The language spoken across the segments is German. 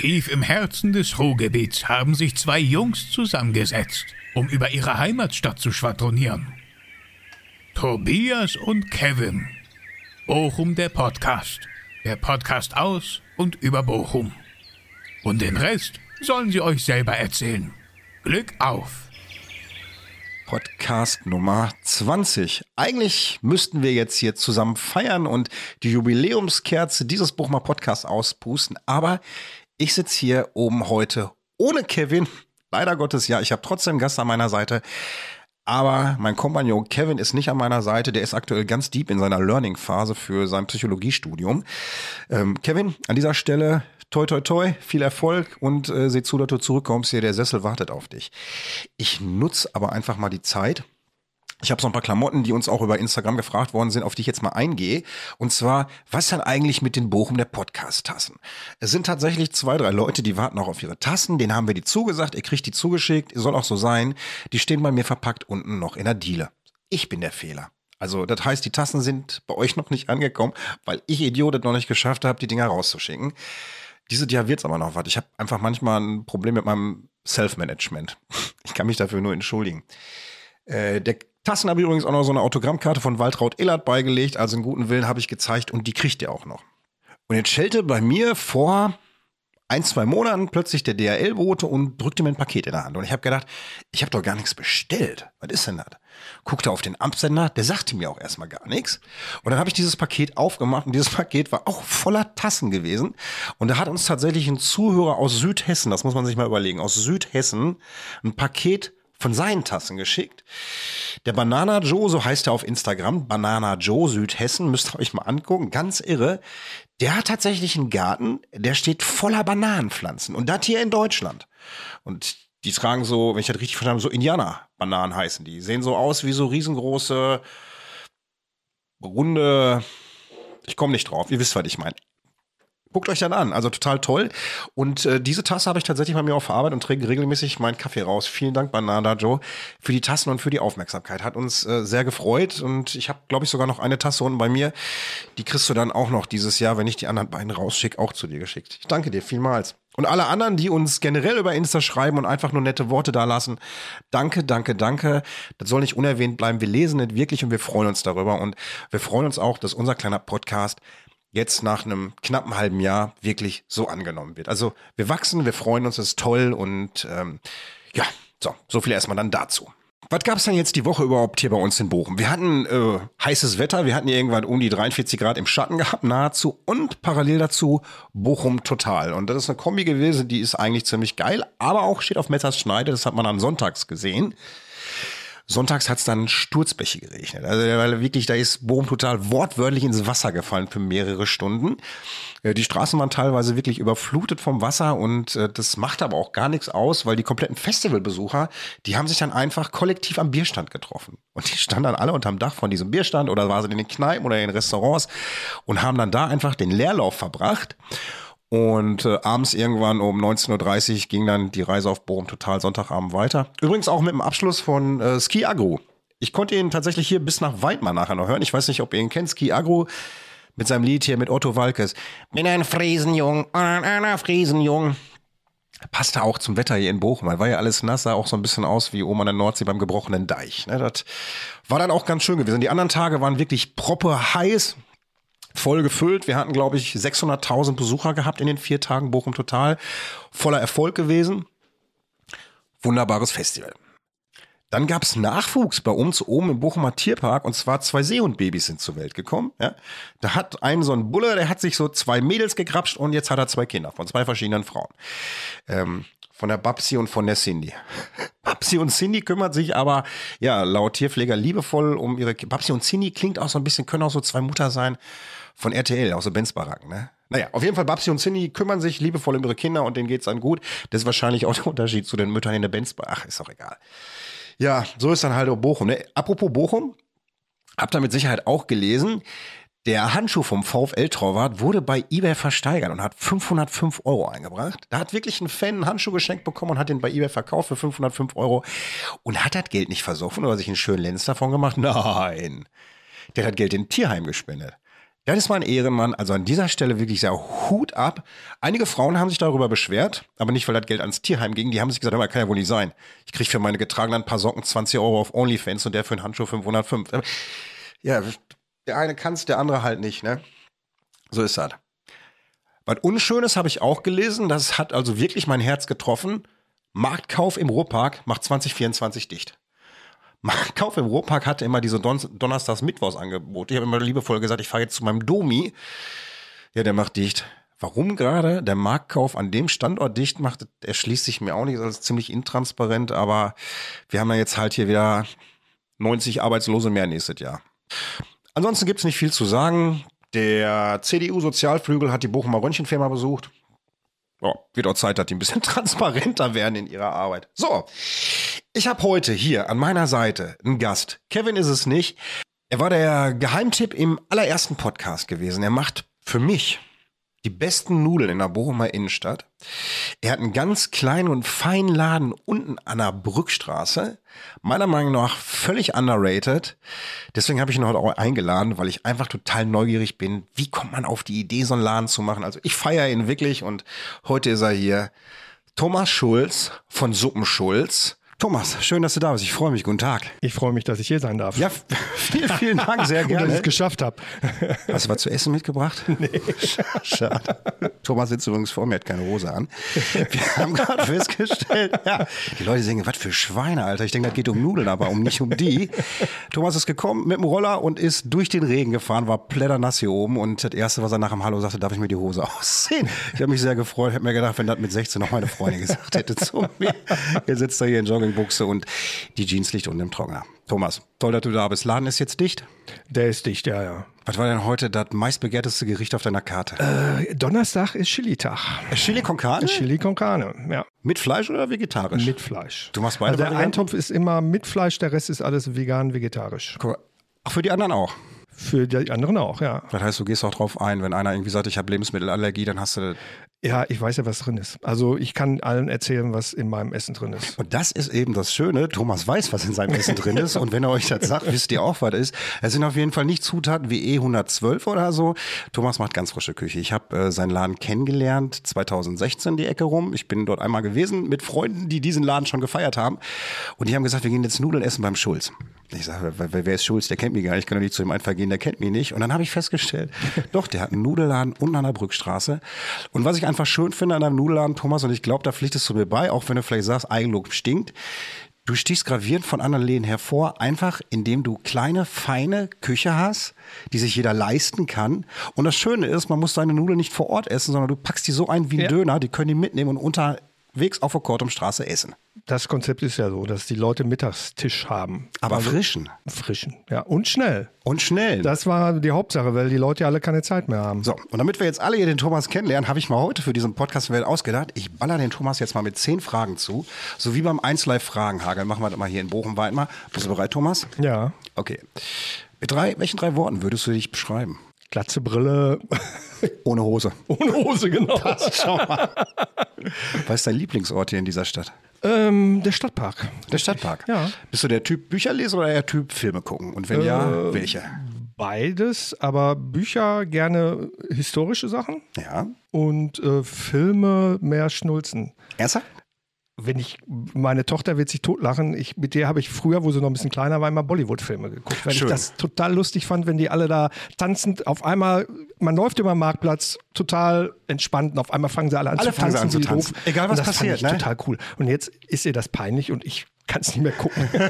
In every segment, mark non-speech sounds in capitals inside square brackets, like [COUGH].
Tief im Herzen des Ruhrgebiets haben sich zwei Jungs zusammengesetzt, um über ihre Heimatstadt zu schwadronieren. Tobias und Kevin. Bochum der Podcast. Der Podcast aus und über Bochum. Und den Rest sollen sie euch selber erzählen. Glück auf! Podcast Nummer 20. Eigentlich müssten wir jetzt hier zusammen feiern und die Jubiläumskerze dieses Bochumer Podcast auspusten, aber ich sitze hier oben heute ohne Kevin. Leider Gottes, ja, ich habe trotzdem Gast an meiner Seite. Aber mein Kompagnon Kevin ist nicht an meiner Seite. Der ist aktuell ganz deep in seiner Learning-Phase für sein Psychologiestudium. Ähm, Kevin, an dieser Stelle toi toi toi, viel Erfolg und äh, seh zu, dass du zurückkommst. Hier, der Sessel wartet auf dich. Ich nutze aber einfach mal die Zeit. Ich habe so ein paar Klamotten, die uns auch über Instagram gefragt worden sind, auf die ich jetzt mal eingehe. Und zwar, was denn eigentlich mit den Bochum der Podcast-Tassen? Es sind tatsächlich zwei, drei Leute, die warten auch auf ihre Tassen. Denen haben wir die zugesagt. Ihr kriegt die zugeschickt. Soll auch so sein. Die stehen bei mir verpackt unten noch in der Diele. Ich bin der Fehler. Also das heißt, die Tassen sind bei euch noch nicht angekommen, weil ich Idiot es noch nicht geschafft habe, die Dinger rauszuschicken. Dieses Jahr wird's aber noch was. Ich habe einfach manchmal ein Problem mit meinem Self-Management. [LAUGHS] Ich kann mich dafür nur entschuldigen. Äh, der Tassen habe ich übrigens auch noch so eine Autogrammkarte von Waltraud Illert beigelegt. Also einen guten Willen habe ich gezeigt und die kriegt ihr auch noch. Und jetzt schellte bei mir vor ein, zwei Monaten plötzlich der DHL-Bote und drückte mir ein Paket in der Hand. Und ich habe gedacht, ich habe doch gar nichts bestellt. Was ist denn das? Guckte auf den Amtsender, der sagte mir auch erstmal gar nichts. Und dann habe ich dieses Paket aufgemacht und dieses Paket war auch voller Tassen gewesen. Und da hat uns tatsächlich ein Zuhörer aus Südhessen, das muss man sich mal überlegen, aus Südhessen ein Paket von seinen Tassen geschickt. Der Banana Joe, so heißt er auf Instagram, Banana Joe Südhessen, müsst ihr euch mal angucken, ganz irre. Der hat tatsächlich einen Garten, der steht voller Bananenpflanzen und das hier in Deutschland. Und die tragen so, wenn ich das richtig verstanden habe, so Indianer-Bananen heißen die. Sehen so aus wie so riesengroße, runde, ich komme nicht drauf, ihr wisst, was ich meine. Guckt euch dann an, also total toll. Und äh, diese Tasse habe ich tatsächlich bei mir auf Arbeit und trinke regelmäßig meinen Kaffee raus. Vielen Dank, Banana Joe, für die Tassen und für die Aufmerksamkeit. Hat uns äh, sehr gefreut und ich habe, glaube ich, sogar noch eine Tasse unten bei mir. Die kriegst du dann auch noch dieses Jahr, wenn ich die anderen beiden rausschicke, auch zu dir geschickt. Ich danke dir vielmals. Und alle anderen, die uns generell über Insta schreiben und einfach nur nette Worte da lassen, danke, danke, danke. Das soll nicht unerwähnt bleiben. Wir lesen es wirklich und wir freuen uns darüber. Und wir freuen uns auch, dass unser kleiner Podcast jetzt nach einem knappen halben Jahr wirklich so angenommen wird. Also wir wachsen, wir freuen uns, das ist toll und ähm, ja, so, so viel erstmal dann dazu. Was gab's denn jetzt die Woche überhaupt hier bei uns in Bochum? Wir hatten äh, heißes Wetter, wir hatten irgendwann um die 43 Grad im Schatten gehabt, nahezu, und parallel dazu Bochum total. Und das ist eine Kombi gewesen, die ist eigentlich ziemlich geil, aber auch steht auf Messers Schneide, das hat man an Sonntags gesehen. Sonntags hat es dann Sturzbäche geregnet. Also weil wirklich, da ist Bochum total wortwörtlich ins Wasser gefallen für mehrere Stunden. Äh, die Straßen waren teilweise wirklich überflutet vom Wasser und äh, das macht aber auch gar nichts aus, weil die kompletten Festivalbesucher, die haben sich dann einfach kollektiv am Bierstand getroffen. Und die standen dann alle unterm Dach von diesem Bierstand oder waren sie in den Kneipen oder in den Restaurants und haben dann da einfach den Leerlauf verbracht. Und äh, abends irgendwann um 19.30 Uhr ging dann die Reise auf Bochum Total Sonntagabend weiter. Übrigens auch mit dem Abschluss von äh, Ski Agro. Ich konnte ihn tatsächlich hier bis nach Weidmar nachher noch hören. Ich weiß nicht, ob ihr ihn kennt, Ski Agro mit seinem Lied hier mit Otto Walkes. Bin ein Friesenjung, ein, Friesenjung. Passte auch zum Wetter hier in Bochum. Man war ja alles nass, sah auch so ein bisschen aus wie oben an der Nordsee beim gebrochenen Deich. Ne, das war dann auch ganz schön gewesen. Die anderen Tage waren wirklich proppe heiß voll gefüllt. Wir hatten, glaube ich, 600.000 Besucher gehabt in den vier Tagen Bochum Total. Voller Erfolg gewesen. Wunderbares Festival. Dann gab's Nachwuchs bei uns oben im Bochumer Tierpark und zwar zwei Seehundbabys sind zur Welt gekommen. Ja. Da hat ein so ein Bulle, der hat sich so zwei Mädels gegrapscht und jetzt hat er zwei Kinder von zwei verschiedenen Frauen. Ähm, von der Babsi und von der Cindy. [LAUGHS] Babsi und Cindy kümmert sich aber, ja, laut Tierpfleger liebevoll um ihre, Babsi und Cindy klingt auch so ein bisschen, können auch so zwei Mutter sein von RTL, aus so Benz Baracken, ne? Naja, auf jeden Fall, Babsi und Cindy kümmern sich liebevoll um ihre Kinder und denen geht's dann gut. Das ist wahrscheinlich auch der Unterschied zu den Müttern in der Benz Ach, ist doch egal. Ja, so ist dann halt auch Bochum. Ne? Apropos Bochum, habt ihr mit Sicherheit auch gelesen, der Handschuh vom VfL Torwart wurde bei eBay versteigert und hat 505 Euro eingebracht. Da hat wirklich ein Fan einen Handschuh geschenkt bekommen und hat den bei eBay verkauft für 505 Euro und hat das Geld nicht versoffen oder sich einen schönen Lenz davon gemacht. [LAUGHS] Nein, der hat Geld in Tierheim gespendet. Das ist mal ein Ehrenmann. Also an dieser Stelle wirklich sehr Hut ab. Einige Frauen haben sich darüber beschwert, aber nicht, weil das Geld ans Tierheim ging. Die haben sich gesagt, aber kann ja wohl nicht sein. Ich kriege für meine getragenen paar Socken 20 Euro auf OnlyFans und der für einen Handschuh 505. Ja, der eine kann's, der andere halt nicht, ne? So ist das. Was Unschönes habe ich auch gelesen. Das hat also wirklich mein Herz getroffen. Marktkauf im Ruhrpark macht 2024 dicht. Marktkauf im Ruhrpark hatte immer diese Don Donnerstags Mittwochs Angebot. Ich habe immer liebevoll gesagt, ich fahre jetzt zu meinem Domi. Ja, der macht dicht. Warum gerade der Marktkauf an dem Standort dicht macht, erschließt sich mir auch nicht. Das ist ziemlich intransparent, aber wir haben ja jetzt halt hier wieder 90 Arbeitslose mehr nächstes Jahr. Ansonsten gibt's nicht viel zu sagen. Der CDU-Sozialflügel hat die Bochumer Röntgenfirma besucht. Ja, wird auch Zeit, dass die ein bisschen [LAUGHS] transparenter werden in ihrer Arbeit. So, ich habe heute hier an meiner Seite einen Gast. Kevin ist es nicht. Er war der Geheimtipp im allerersten Podcast gewesen. Er macht für mich die besten Nudeln in der Bochumer Innenstadt. Er hat einen ganz kleinen und feinen Laden unten an der Brückstraße. Meiner Meinung nach völlig underrated. Deswegen habe ich ihn heute auch eingeladen, weil ich einfach total neugierig bin. Wie kommt man auf die Idee, so einen Laden zu machen? Also ich feiere ihn wirklich und heute ist er hier. Thomas Schulz von Suppenschulz. Thomas, schön, dass du da bist. Ich freue mich. Guten Tag. Ich freue mich, dass ich hier sein darf. Ja, vielen, vielen Dank, sehr [LAUGHS] Und dass ich gerne. es geschafft habe. [LAUGHS] Hast du was zu essen mitgebracht? Nee. [LAUGHS] Schade. Thomas sitzt übrigens vor mir, hat keine Hose an. Wir haben gerade festgestellt, ja, die Leute sagen, was für Schweine, Alter. Ich denke, das geht um Nudeln, aber um nicht um die. Thomas ist gekommen mit dem Roller und ist durch den Regen gefahren, war plätternass hier oben und das Erste, was er nach dem Hallo sagte, darf ich mir die Hose ausziehen? Ich habe mich sehr gefreut, hätte mir gedacht, wenn das mit 16 noch meine Freundin gesagt hätte zu mir. Ihr sitzt da hier in Joggingbuchse und die Jeans liegt unten im Trockner. Thomas, toll, dass du da bist. Laden ist jetzt dicht. Der ist dicht, ja, ja. Was war denn heute das meistbegehrteste Gericht auf deiner Karte? Äh, Donnerstag ist Chili-Tag. Chili con carne? Chili con carne, ja. Mit Fleisch oder vegetarisch? Mit Fleisch. Du machst beide Also der Varianten? Eintopf ist immer mit Fleisch, der Rest ist alles vegan, vegetarisch. Mal. Ach, für die anderen auch. Für die anderen auch, ja. Das heißt, du gehst auch drauf ein, wenn einer irgendwie sagt, ich habe Lebensmittelallergie, dann hast du. Ja, ich weiß ja, was drin ist. Also ich kann allen erzählen, was in meinem Essen drin ist. Und das ist eben das Schöne. Thomas weiß, was in seinem Essen drin ist. Und wenn er euch das sagt, wisst ihr auch, was ist. Es sind auf jeden Fall nicht Zutaten wie E112 oder so. Thomas macht ganz frische Küche. Ich habe äh, seinen Laden kennengelernt, 2016 die Ecke rum. Ich bin dort einmal gewesen mit Freunden, die diesen Laden schon gefeiert haben. Und die haben gesagt, wir gehen jetzt Nudeln essen beim Schulz. Ich sage, wer, wer ist Schulz? Der kennt mich gar nicht. Ich kann doch nicht zu ihm einfach gehen, der kennt mich nicht. Und dann habe ich festgestellt, [LAUGHS] doch, der hat einen Nudelladen unten an der Brückstraße. Und was ich einfach schön finde an einem Nudelladen, Thomas, und ich glaube, da pflichtest du mir bei, auch wenn du vielleicht sagst, Eigenlob stinkt. Du stichst gravierend von anderen Läden hervor, einfach indem du kleine, feine Küche hast, die sich jeder leisten kann. Und das Schöne ist, man muss seine Nudeln nicht vor Ort essen, sondern du packst die so ein wie ein Ja. Döner, die können die mitnehmen und unterwegs auf der Kortumstraße essen. Das Konzept ist ja so, dass die Leute Mittagstisch haben. Aber frischen Frischen, ja. Und schnell. und schnell. Das war die Hauptsache, weil die Leute ja alle keine Zeit mehr haben. So, und damit wir jetzt alle hier den Thomas kennenlernen, habe ich mal heute für diesen Podcast Welt ausgedacht. Ich baller den Thomas jetzt mal mit zehn Fragen zu. So wie beim 1 Live Fragenhagel. Machen wir das mal hier in Bochum weit mal. Bist du bereit, Thomas? Ja. Okay. Mit drei, welchen drei Worten würdest du dich beschreiben? Glatze Brille, Ohne Hose. [LAUGHS] ohne Hose, genau. Schau mal. Was ist dein Lieblingsort hier in dieser Stadt? Ähm, der Stadtpark. Der Stadtpark. Ja. Bist du der Typ Bücher lesen oder der Typ Filme gucken? Und wenn ja, welche? Beides, aber Bücher gerne historische Sachen Ja. und äh, Filme mehr Schnulzen. Ernsthaft? Wenn ich, meine Tochter wird sich totlachen. Ich, mit der habe ich früher, wo sie noch ein bisschen kleiner war, immer Bollywood-Filme geguckt, weil Schön. ich das total lustig fand, wenn die alle da tanzend auf einmal, man läuft über den Marktplatz, total entspannt und auf einmal fangen sie alle an Alle zu tanzen. sie an zu tanzen. Egal, was passiert, Fand ich ne? total cool. Und jetzt ist ihr das peinlich und ich kann es nicht mehr gucken. [LAUGHS]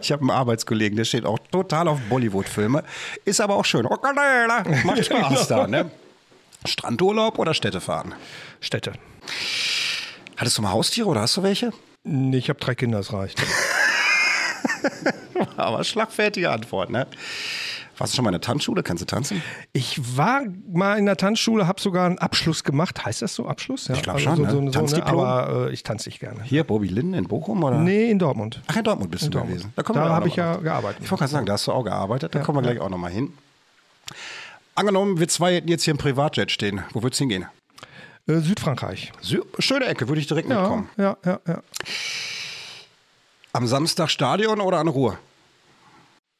Ich habe einen Arbeitskollegen, der steht auch total auf Bollywood-Filme. Ist aber auch schön. Macht Spaß [LAUGHS] da, ne? Strandurlaub oder Städtefahren? Städte. Hattest du mal Haustiere oder hast du welche? Nee, ich habe drei Kinder, das reicht. [LAUGHS] Aber schlagfertige Antwort, ne? Warst du schon mal in der Tanzschule? Kannst du tanzen? Ich war mal in der Tanzschule, habe sogar einen Abschluss gemacht. Heißt das so Abschluss? Ja, Ich glaub schon, ne? ne? Tanzdiplom? Aber äh, ich tanze nicht gerne. Hier, Bobby Linden in Bochum oder? Nee, in Dortmund. Ach, in Dortmund bist du Dortmund. gewesen. Da auch habe ich ja gearbeitet. Ich wollte gerade sagen, da hast du auch gearbeitet. Da kommen wir gleich auch nochmal hin. Angenommen, wir zwei hätten jetzt hier im Privatjet stehen. Wo würdest du hingehen? Äh, Südfrankreich. Sü schöne Ecke, würde ich direkt Ja, mitkommen. ja, ja, ja. Am Samstag Stadion oder an Ruhe?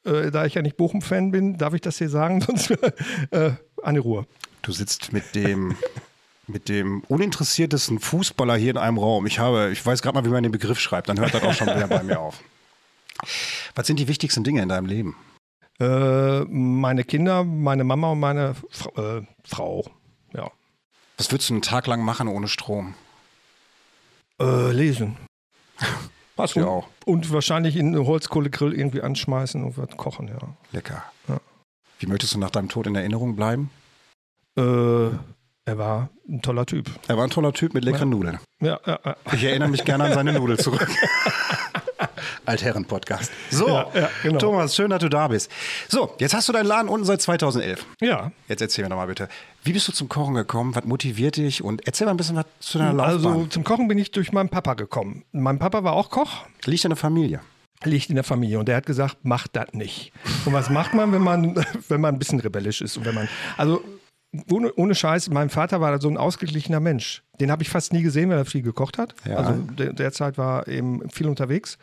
äh, da ich ja nicht Bochum-Fan bin, darf ich das hier sagen, [LAUGHS] sonst äh, eine Ruhe. Du sitzt mit dem, [LAUGHS] mit dem uninteressiertesten Fußballer hier in einem Raum. Ich habe, ich weiß gerade mal, wie man den Begriff schreibt, dann hört das auch schon wieder bei mir auf. Was sind die wichtigsten Dinge in deinem Leben? Äh, meine Kinder, meine Mama und meine Fra äh, Frau. Ja. Was würdest du einen Tag lang machen ohne Strom? Äh, lesen. [LAUGHS] Passt ja auch. Und wahrscheinlich in einen Holzkohlegrill irgendwie anschmeißen und was kochen, ja. Lecker. Ja. Wie möchtest du nach deinem Tod in Erinnerung bleiben? Äh, er war ein toller Typ. Er war ein toller Typ mit leckeren Nudeln. Ja, ja, ja. Ich erinnere mich gerne an seine [LAUGHS] Nudel zurück. [LAUGHS] Altherren-Podcast. So, Ja, ja, genau. Thomas, schön, dass du da bist. So, jetzt hast du deinen Laden unten seit 2011. ja. Jetzt erzähl mir doch mal bitte, wie bist du zum Kochen gekommen? Was motiviert dich? Und erzähl mal ein bisschen was zu deiner Laufbahn. Also zum Kochen bin ich durch meinen Papa gekommen. Mein Papa war auch Koch, Liegt in der Familie. liegt in der Familie und der hat gesagt, mach das nicht. Und was macht man, wenn man, [LAUGHS] wenn man ein bisschen rebellisch ist und wenn man, also ohne, ohne Scheiß, mein Vater war so ein ausgeglichener Mensch. Den habe ich fast nie gesehen, weil er viel gekocht hat. Ja. Also der, derzeit war eben viel unterwegs.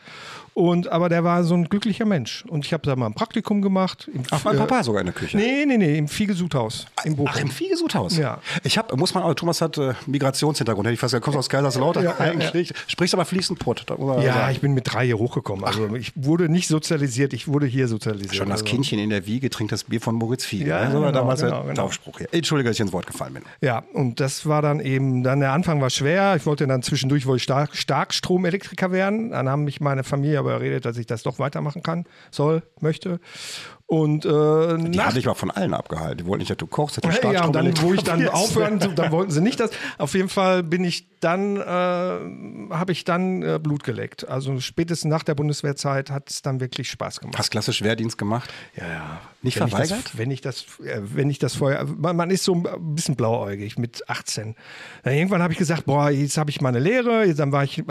Und aber der war so ein glücklicher Mensch. Und ich habe da mal ein Praktikum gemacht. Im, Ach, mein äh, Papa sogar in der Küche. Nee, nee, nee, im Viehgesudhaus in Bochum. Ach, im Viehgesudhaus? Ja. Ich habe, muss man, aber Thomas hat äh, Migrationshintergrund. Hätte ich fast gesagt, kommst aus Kaiserslautern Ja, ja, ja. Sprichst aber fließend Pott. Ja, ich bin mit drei hier hochgekommen. Also ich wurde nicht sozialisiert, ich wurde hier sozialisiert. Schon das also. Kindchen in der Wiege trinkt das Bier von Moritz Fiege. Ja, ne? So war genau, damals genau, der genau. Taufspruch hier. Entschuldige, dass ich ins Wort gefallen bin. Ja, und das war dann eben, dann der Anfang war schwer. Ich wollte dann zwischendurch ich Stark, Starkstromelektriker werden. Dann haben mich meine Familie aber überredet, dass ich das doch weitermachen kann, soll, möchte. Und äh, Die nach- hatte ich aber von allen abgehalten. Die wollten nicht, dass du kochst, dass du Hey, ja, und dann, wo ich dann [LAUGHS] aufhören, dann wollten sie nicht das. Auf jeden Fall bin ich dann, äh, habe ich dann äh, Blut geleckt. Also spätestens nach der Bundeswehrzeit hat es dann wirklich Spaß gemacht. Hast klassisch Wehrdienst gemacht? Ja, ja. Nicht wenn ich das, verweigert? wenn ich das, äh, wenn ich das vorher, man, man ist so ein bisschen blauäugig mit 18. Dann irgendwann habe ich gesagt, boah, jetzt habe ich meine Lehre. Jetzt, dann war ich äh,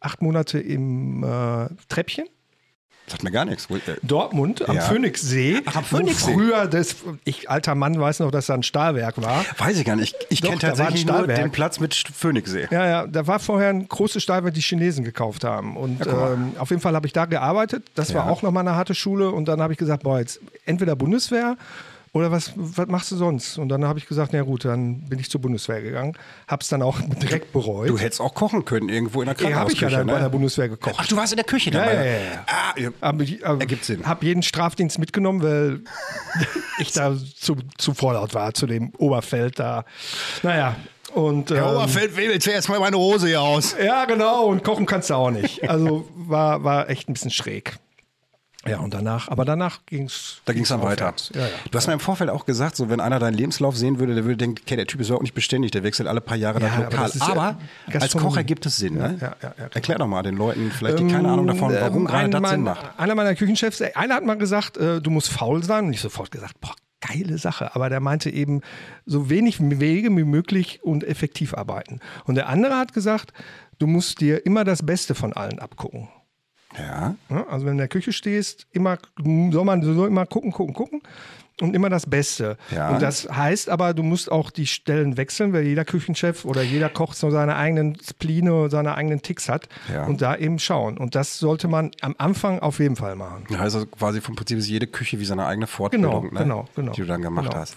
acht Monate im äh, Treppchen. Sagt mir gar nichts. Dortmund am Ja. Phoenixsee. Ach, am Phoenixsee. Früher, das, ich alter Mann weiß noch, dass da ein Stahlwerk war. Weiß ich gar nicht. Ich, ich kenne war tatsächlich nur den Platz mit Phoenixsee. Ja, ja, da war vorher ein großes Stahlwerk, die Chinesen gekauft haben. Und mal. ähm, auf jeden Fall habe ich da gearbeitet. Das war Ja. auch nochmal eine harte Schule. Und dann habe ich gesagt, boah, jetzt entweder Bundeswehr oder was, was machst du sonst? Und dann habe ich gesagt, na gut, dann bin ich zur Bundeswehr gegangen. Hab's dann auch [LAUGHS] direkt bereut. Du hättest auch kochen können irgendwo in der ja, habe ich ja Krankenhausküche. dann bei der ne? Bundeswehr gekocht. Ach, du warst in der Küche Ja, dabei. ja, ja, ja. Ah, ja. Aber Ergibt Sinn. habe jeden Strafdienst mitgenommen, weil [LAUGHS] ich da zu, zu vorlaut war, zu dem Oberfeld da. Naja, und. Herr ähm, Oberfeld wählt zuerst mal meine Hose hier aus. Ja, genau. Und kochen kannst du auch nicht. Also war, war echt ein bisschen schräg. Ja, und danach, aber danach ging es. Da ging es dann weiter. Ja, ja. Du hast mir im Vorfeld auch gesagt, so wenn einer deinen Lebenslauf sehen würde, der würde denken, okay, der Typ ist überhaupt nicht beständig, der wechselt alle paar Jahre Ja, aber Lokal. ja Aber als. Koch ergibt es Sinn, ne? ja, ja, ja. Erklär doch mal den Leuten, vielleicht die keine Ahnung davon, warum Ähm, gerade das mein, Sinn macht. Einer meiner Küchenchefs, äh, einer hat mal gesagt, äh, du musst faul sein. Und ich sofort gesagt, boah, geile Sache. Aber der meinte eben, so wenig Wege wie möglich und effektiv arbeiten. Und der andere hat gesagt, du musst dir immer das Beste von allen abgucken. Ja. Ja, also wenn du in der Küche stehst, immer soll man soll immer gucken, gucken, gucken und immer das Beste. Ja. Und das heißt aber, du musst auch die Stellen wechseln, weil jeder Küchenchef oder jeder Koch so seine eigenen Spline, seine eigenen Ticks hat Ja. und da eben schauen. Und das sollte man am Anfang auf jeden Fall machen. Also quasi vom Prinzip ist jede Küche wie seine eigene Fortbildung, Genau, ne? genau, genau. die du dann gemacht Genau. hast.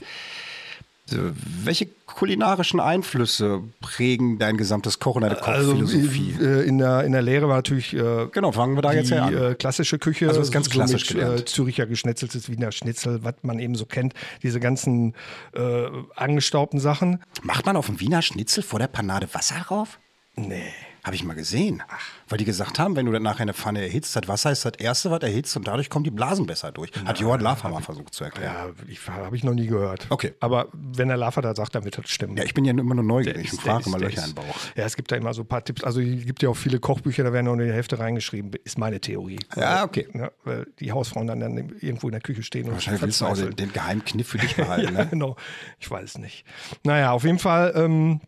So, welche kulinarischen Einflüsse prägen dein gesamtes Kochen, deine Also Kochphilosophie? äh, in, der, in der Lehre war natürlich äh, genau, fangen wir da die jetzt her an. äh, klassische Küche. Also das ist ganz klassisch mit, gelernt. Äh, Züricher geschnetzeltes Wiener Schnitzel, was man eben so kennt. Diese ganzen äh, angestaubten Sachen. Macht man auf dem Wiener Schnitzel vor der Panade Wasser drauf? Nee. Habe ich mal gesehen. Weil die gesagt haben, wenn du dann nachher eine Pfanne erhitzt, das Wasser ist das Erste, was erhitzt und dadurch kommen die Blasen besser durch. Hat Johann Lafer mal versucht zu erklären. Ja, habe ich noch nie gehört. Okay. Aber wenn der Lava da sagt, dann wird das stimmen. Ja, ich bin ja immer nur neugierig und frage immer Löcher im Bauch. Ja, es gibt da immer so ein paar Tipps. Also es gibt ja auch viele Kochbücher, da werden in die Hälfte reingeschrieben, ist meine Theorie. Ja, okay. Ja, weil die Hausfrauen dann, dann irgendwo in der Küche stehen und Wahrscheinlich willst du auch den, den Geheimkniff für dich behalten. [LAUGHS] Ja, ne? genau. Ich weiß nicht. Naja, auf jeden Fall, ähm,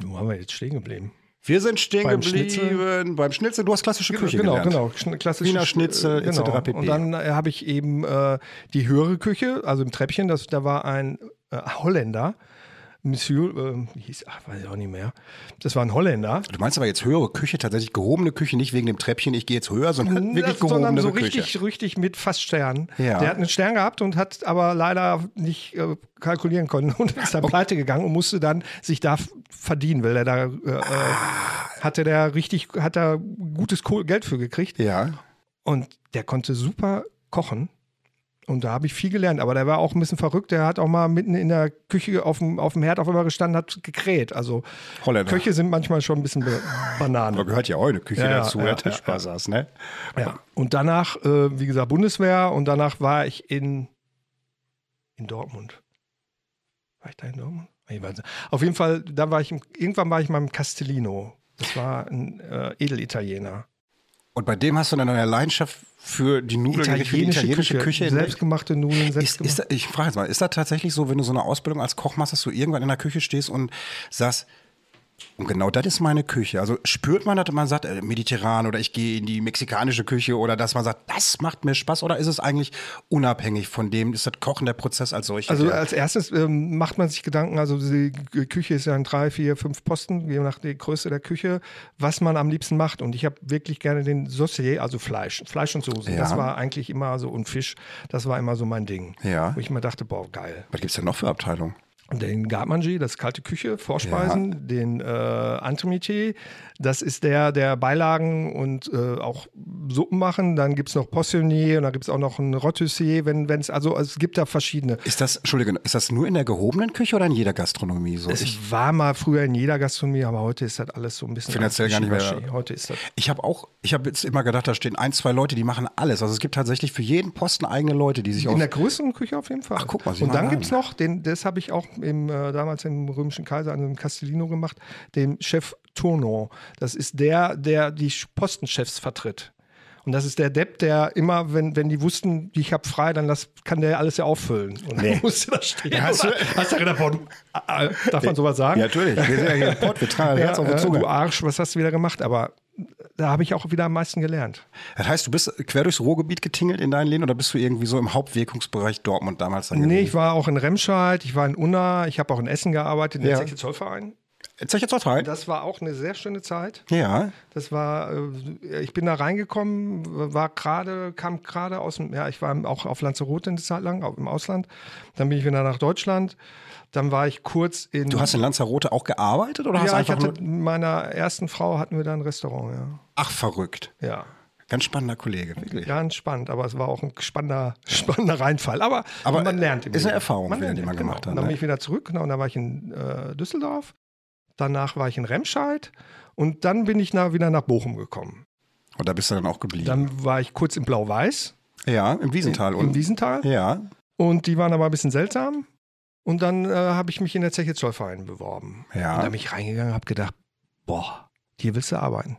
wo haben wir jetzt stehen geblieben? Wir sind stehen Beim geblieben Schnitzel. beim Schnitzel. Du hast klassische Küche genau, gelernt. genau. Klassische Wiener Schnitzel, äh, etc. pp. Und dann äh, habe ich eben äh, die höhere Küche, also im Treppchen, das, da war ein äh, Holländer Monsieur, äh, wie hieß, ach, weiß ich auch nicht mehr. Das war ein Holländer. Du meinst aber jetzt höhere Küche, tatsächlich gehobene Küche, nicht wegen dem Treppchen, ich gehe jetzt höher, sondern wirklich Das- sondern gehobene so Küche. richtig, richtig mit fast Sternen. Ja. Der hat einen Stern gehabt und hat aber leider nicht äh, kalkulieren können [LAUGHS] und ist dann pleite gegangen und musste dann sich da verdienen, weil er da äh, äh, hatte der richtig, hat da gutes Geld für gekriegt Ja. und der konnte super kochen. Und da habe ich viel gelernt, aber der war auch ein bisschen verrückt. Der hat auch mal mitten in der Küche auf dem, auf dem Herd auf einmal gestanden, hat gekräht. Also Holländer. Köche sind manchmal schon ein bisschen Be- Banane. Da gehört ja auch eine Küche Ja, ja, dazu, ja, der Tischbasar, ne? Ja. Und danach, äh, wie gesagt, Bundeswehr und danach war ich in, in Dortmund. War ich da in Dortmund? Auf jeden Fall, da war ich, irgendwann war ich mal im Castellino. Das war ein äh, Edelitaliener. Und bei dem hast du dann eine Leidenschaft für die Nudeln, für die italienische Küche. entdeckt? selbstgemachte Nudeln, Ist, selbstgemacht. ist da, ich frage jetzt mal, ist das tatsächlich so, wenn du so eine Ausbildung als Koch machst, dass du irgendwann in der Küche stehst und sagst, und genau das ist meine Küche. Also spürt man, dass man sagt, äh, mediterran oder ich gehe in die mexikanische Küche oder dass man sagt, das macht mir Spaß oder ist es eigentlich unabhängig von dem, ist das Kochen der Prozess als solcher? Also als erstes ähm, macht man sich Gedanken, also die Küche ist ja in drei, vier, fünf Posten, je nach der Größe der Küche, was man am liebsten macht. Und ich habe wirklich gerne den Saucier, also Fleisch, Fleisch und Soße. Ja. Das war eigentlich immer so, und Fisch, das war immer so mein Ding. Ja. Wo ich mir dachte, boah, geil. was gibt's denn noch für Abteilungen? Den Garde-Manger, das ist kalte Küche, Vorspeisen, den äh, Entremetier, das ist der, der Beilagen und äh, auch Suppen machen. Dann gibt es noch Poissonnier und dann gibt es auch noch ein Rotussier, wenn es, also es gibt da verschiedene. Ist das, Entschuldige, ist das nur in der gehobenen Küche oder in jeder Gastronomie so? Es Ich, war mal früher in jeder Gastronomie, aber heute ist das alles so ein bisschen Finanziell gar nicht mehr-. Heute ist das. ich habe auch, ich habe jetzt immer gedacht, da stehen ein, zwei Leute, die machen alles. Also es gibt tatsächlich für jeden Posten eigene Leute, die sich In aus der größeren Küche auf jeden Fall. Ach, guck mal, sieh Und dann an. gibt es noch, den, das habe ich auch im, äh, damals im Römischen Kaiser, an dem Castellino gemacht, den Chef Tournon. Das ist der, der die Postenchefs vertritt. Und das ist der Depp, der immer, wenn, wenn die wussten, ich habe frei, dann lass, kann der alles ja auffüllen. Und dann musste das stehen. Ja, hast du- Oder? hast du gedacht, du, äh, darf man sowas sagen? Ja, natürlich. Wir sind ja hier im Pott, wir tragen Ja, Herz auf der äh, Zunge. du Arsch, was hast du wieder gemacht? Aber da habe ich auch wieder am meisten gelernt. Das heißt, du bist quer durchs Ruhrgebiet getingelt in deinen Läden oder bist du irgendwie so im Hauptwirkungsbereich Dortmund damals Nee, ich war auch in Remscheid, ich war in Unna, ich habe auch in Essen gearbeitet, in Ja. Zollverein. Zeche jetzt rein? Das war auch eine sehr schöne Zeit. Ja. Das war, äh, ich bin da reingekommen, war gerade, kam gerade aus dem, ja, ich war auch auf Lanzarote eine Zeit lang, im Ausland. Dann bin ich wieder nach Deutschland. Dann war ich kurz in. Du hast in Lanzarote auch gearbeitet oder hast ja, ich einfach hatte nur... mit meiner ersten Frau hatten wir da ein Restaurant, ja. Ach, verrückt. Ja. Ganz spannender Kollege, wirklich. Ganz spannend, aber es war auch ein spannender, [LAUGHS] spannender Reinfall. Aber, Aber man lernt im ist eine. Erfahrung man lernt, die man genau. gemacht hat, Und dann ne? bin ich wieder zurück, genau, und dann war ich in äh, Düsseldorf. Danach war ich in Remscheid und dann bin ich nach, wieder nach Bochum gekommen. Und da bist du dann auch geblieben. Dann war ich kurz in Blau-Weiß, ja, im Wiesental. im und, Wiesental. ja. Und die waren aber ein bisschen seltsam. Und dann äh, habe ich mich in der Zeche Zollverein beworben. Ja. Und da bin ich reingegangen und habe gedacht, boah, hier willst du arbeiten.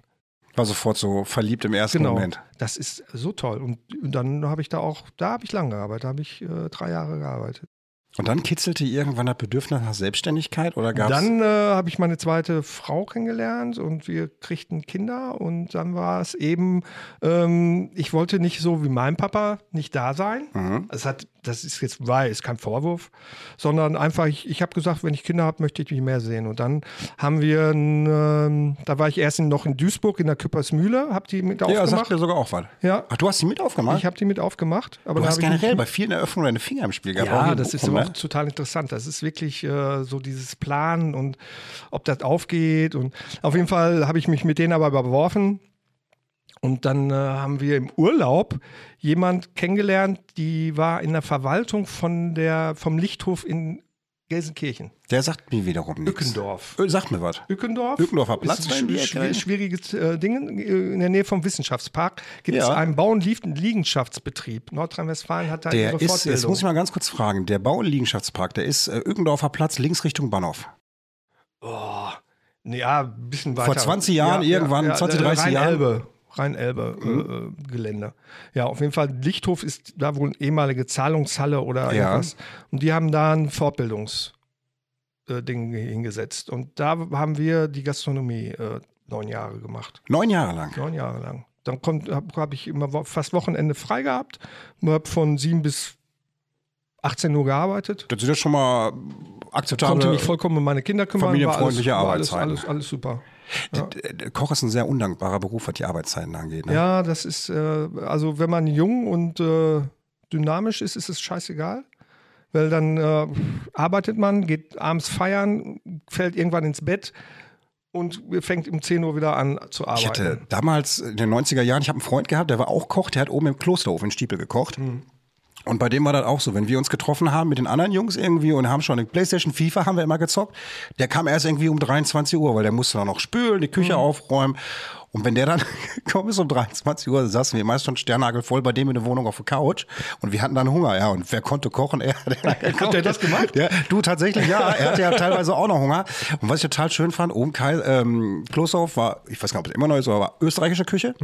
War sofort so verliebt im ersten Genau. Moment. Das ist so toll. Und dann habe ich da auch, da habe ich lange gearbeitet, da habe ich äh, drei Jahre gearbeitet. Und dann kitzelte irgendwann das Bedürfnis nach Selbstständigkeit oder gab es... Dann äh, habe ich meine zweite Frau kennengelernt und wir kriegten Kinder und dann war es eben, ähm, ich wollte nicht so wie mein Papa nicht da sein. Mhm. Es hat, das ist jetzt war, ist kein Vorwurf, sondern einfach, ich, ich habe gesagt, wenn ich Kinder habe, möchte ich mich mehr sehen. Und dann haben wir, ein, ähm, da war ich erst noch in Duisburg in der Küppersmühle, habe die mit Ja, sagt aufgemacht. mir sogar auch was. Ja, Ach, du hast die mit aufgemacht? ich habe die mit aufgemacht. Aber du hast generell bei vielen Eröffnungen deine Finger im Spiel gehabt. ja, das ist ne? Auch total interessant. Das ist wirklich äh, so dieses Planen und ob das aufgeht. Und auf jeden Fall habe ich mich mit denen aber beworfen. Und dann äh, haben wir im Urlaub jemand kennengelernt, die war in der Verwaltung von der, vom Lichthof in Gelsenkirchen. Der sagt mir wiederum nichts. Ückendorf. Ö, Sagt mir was. Ückendorf. Ückendorfer Platz Ist ein die schw- Ecke? schw- schwieriges äh, Ding. In der Nähe vom Wissenschaftspark gibt es Ja. einen Bau- und Liegenschaftsbetrieb. Nordrhein-Westfalen hat da Der ihre ist, jetzt muss ich mal ganz kurz fragen, der Bau- und Liegenschaftspark, der ist äh, Ückendorfer Platz links Richtung Bahnhof. Oh, ja, ein bisschen weiter. Vor 20 Jahren, irgendwann, 20, 30 Jahren? Rhein-Elbe. Rhein-Elbe äh, Gelände. Ja, auf jeden Fall, Lichthof ist da wohl eine ehemalige Zahlungshalle oder Ja. irgendwas. Und die haben da ein Fortbildungs- äh, Ding hingesetzt. Und da haben wir die Gastronomie äh, neun Jahre gemacht. Neun Jahre lang. Neun Jahre lang. Dann habe hab ich immer wo- fast Wochenende frei gehabt. Habe von sieben bis 18 Uhr gearbeitet. Das sind ja schon mal akzeptable, konnte mich vollkommen um meine Kinder kümmern. familienfreundliche war alles, war Arbeitszeiten. alles, alles super. D- Koch ist ein sehr undankbarer Beruf, was die Arbeitszeiten angeht. Ne? Ja, das ist, äh, also wenn man jung und äh, dynamisch ist, ist es scheißegal. Weil dann äh, arbeitet man, geht abends feiern, fällt irgendwann ins Bett und fängt um 10 Uhr wieder an zu arbeiten. Ich hatte damals in den 90er Jahren, ich habe einen Freund gehabt, der war auch Koch, der hat oben im Klosterhof in Stiepel gekocht. Und bei dem war das auch so, wenn wir uns getroffen haben mit den anderen Jungs irgendwie und haben schon eine Playstation FIFA haben wir immer gezockt, der kam erst irgendwie um 23 Uhr, weil der musste dann noch spülen, die Küche aufräumen. Und wenn der dann [LAUGHS] gekommen ist um 23 Uhr, saßen wir meist schon sternhagelvoll bei dem in der Wohnung auf der Couch und wir hatten dann Hunger, ja. Und wer konnte kochen? [LAUGHS] Er, Hat der das gemacht? Ja, du tatsächlich, ja. Er hatte ja [LAUGHS] teilweise auch noch Hunger. Und was ich total schön fand, oben Kai, ähm, Klosterhof war, ich weiß gar nicht, ob es immer noch ist, aber war österreichische Küche.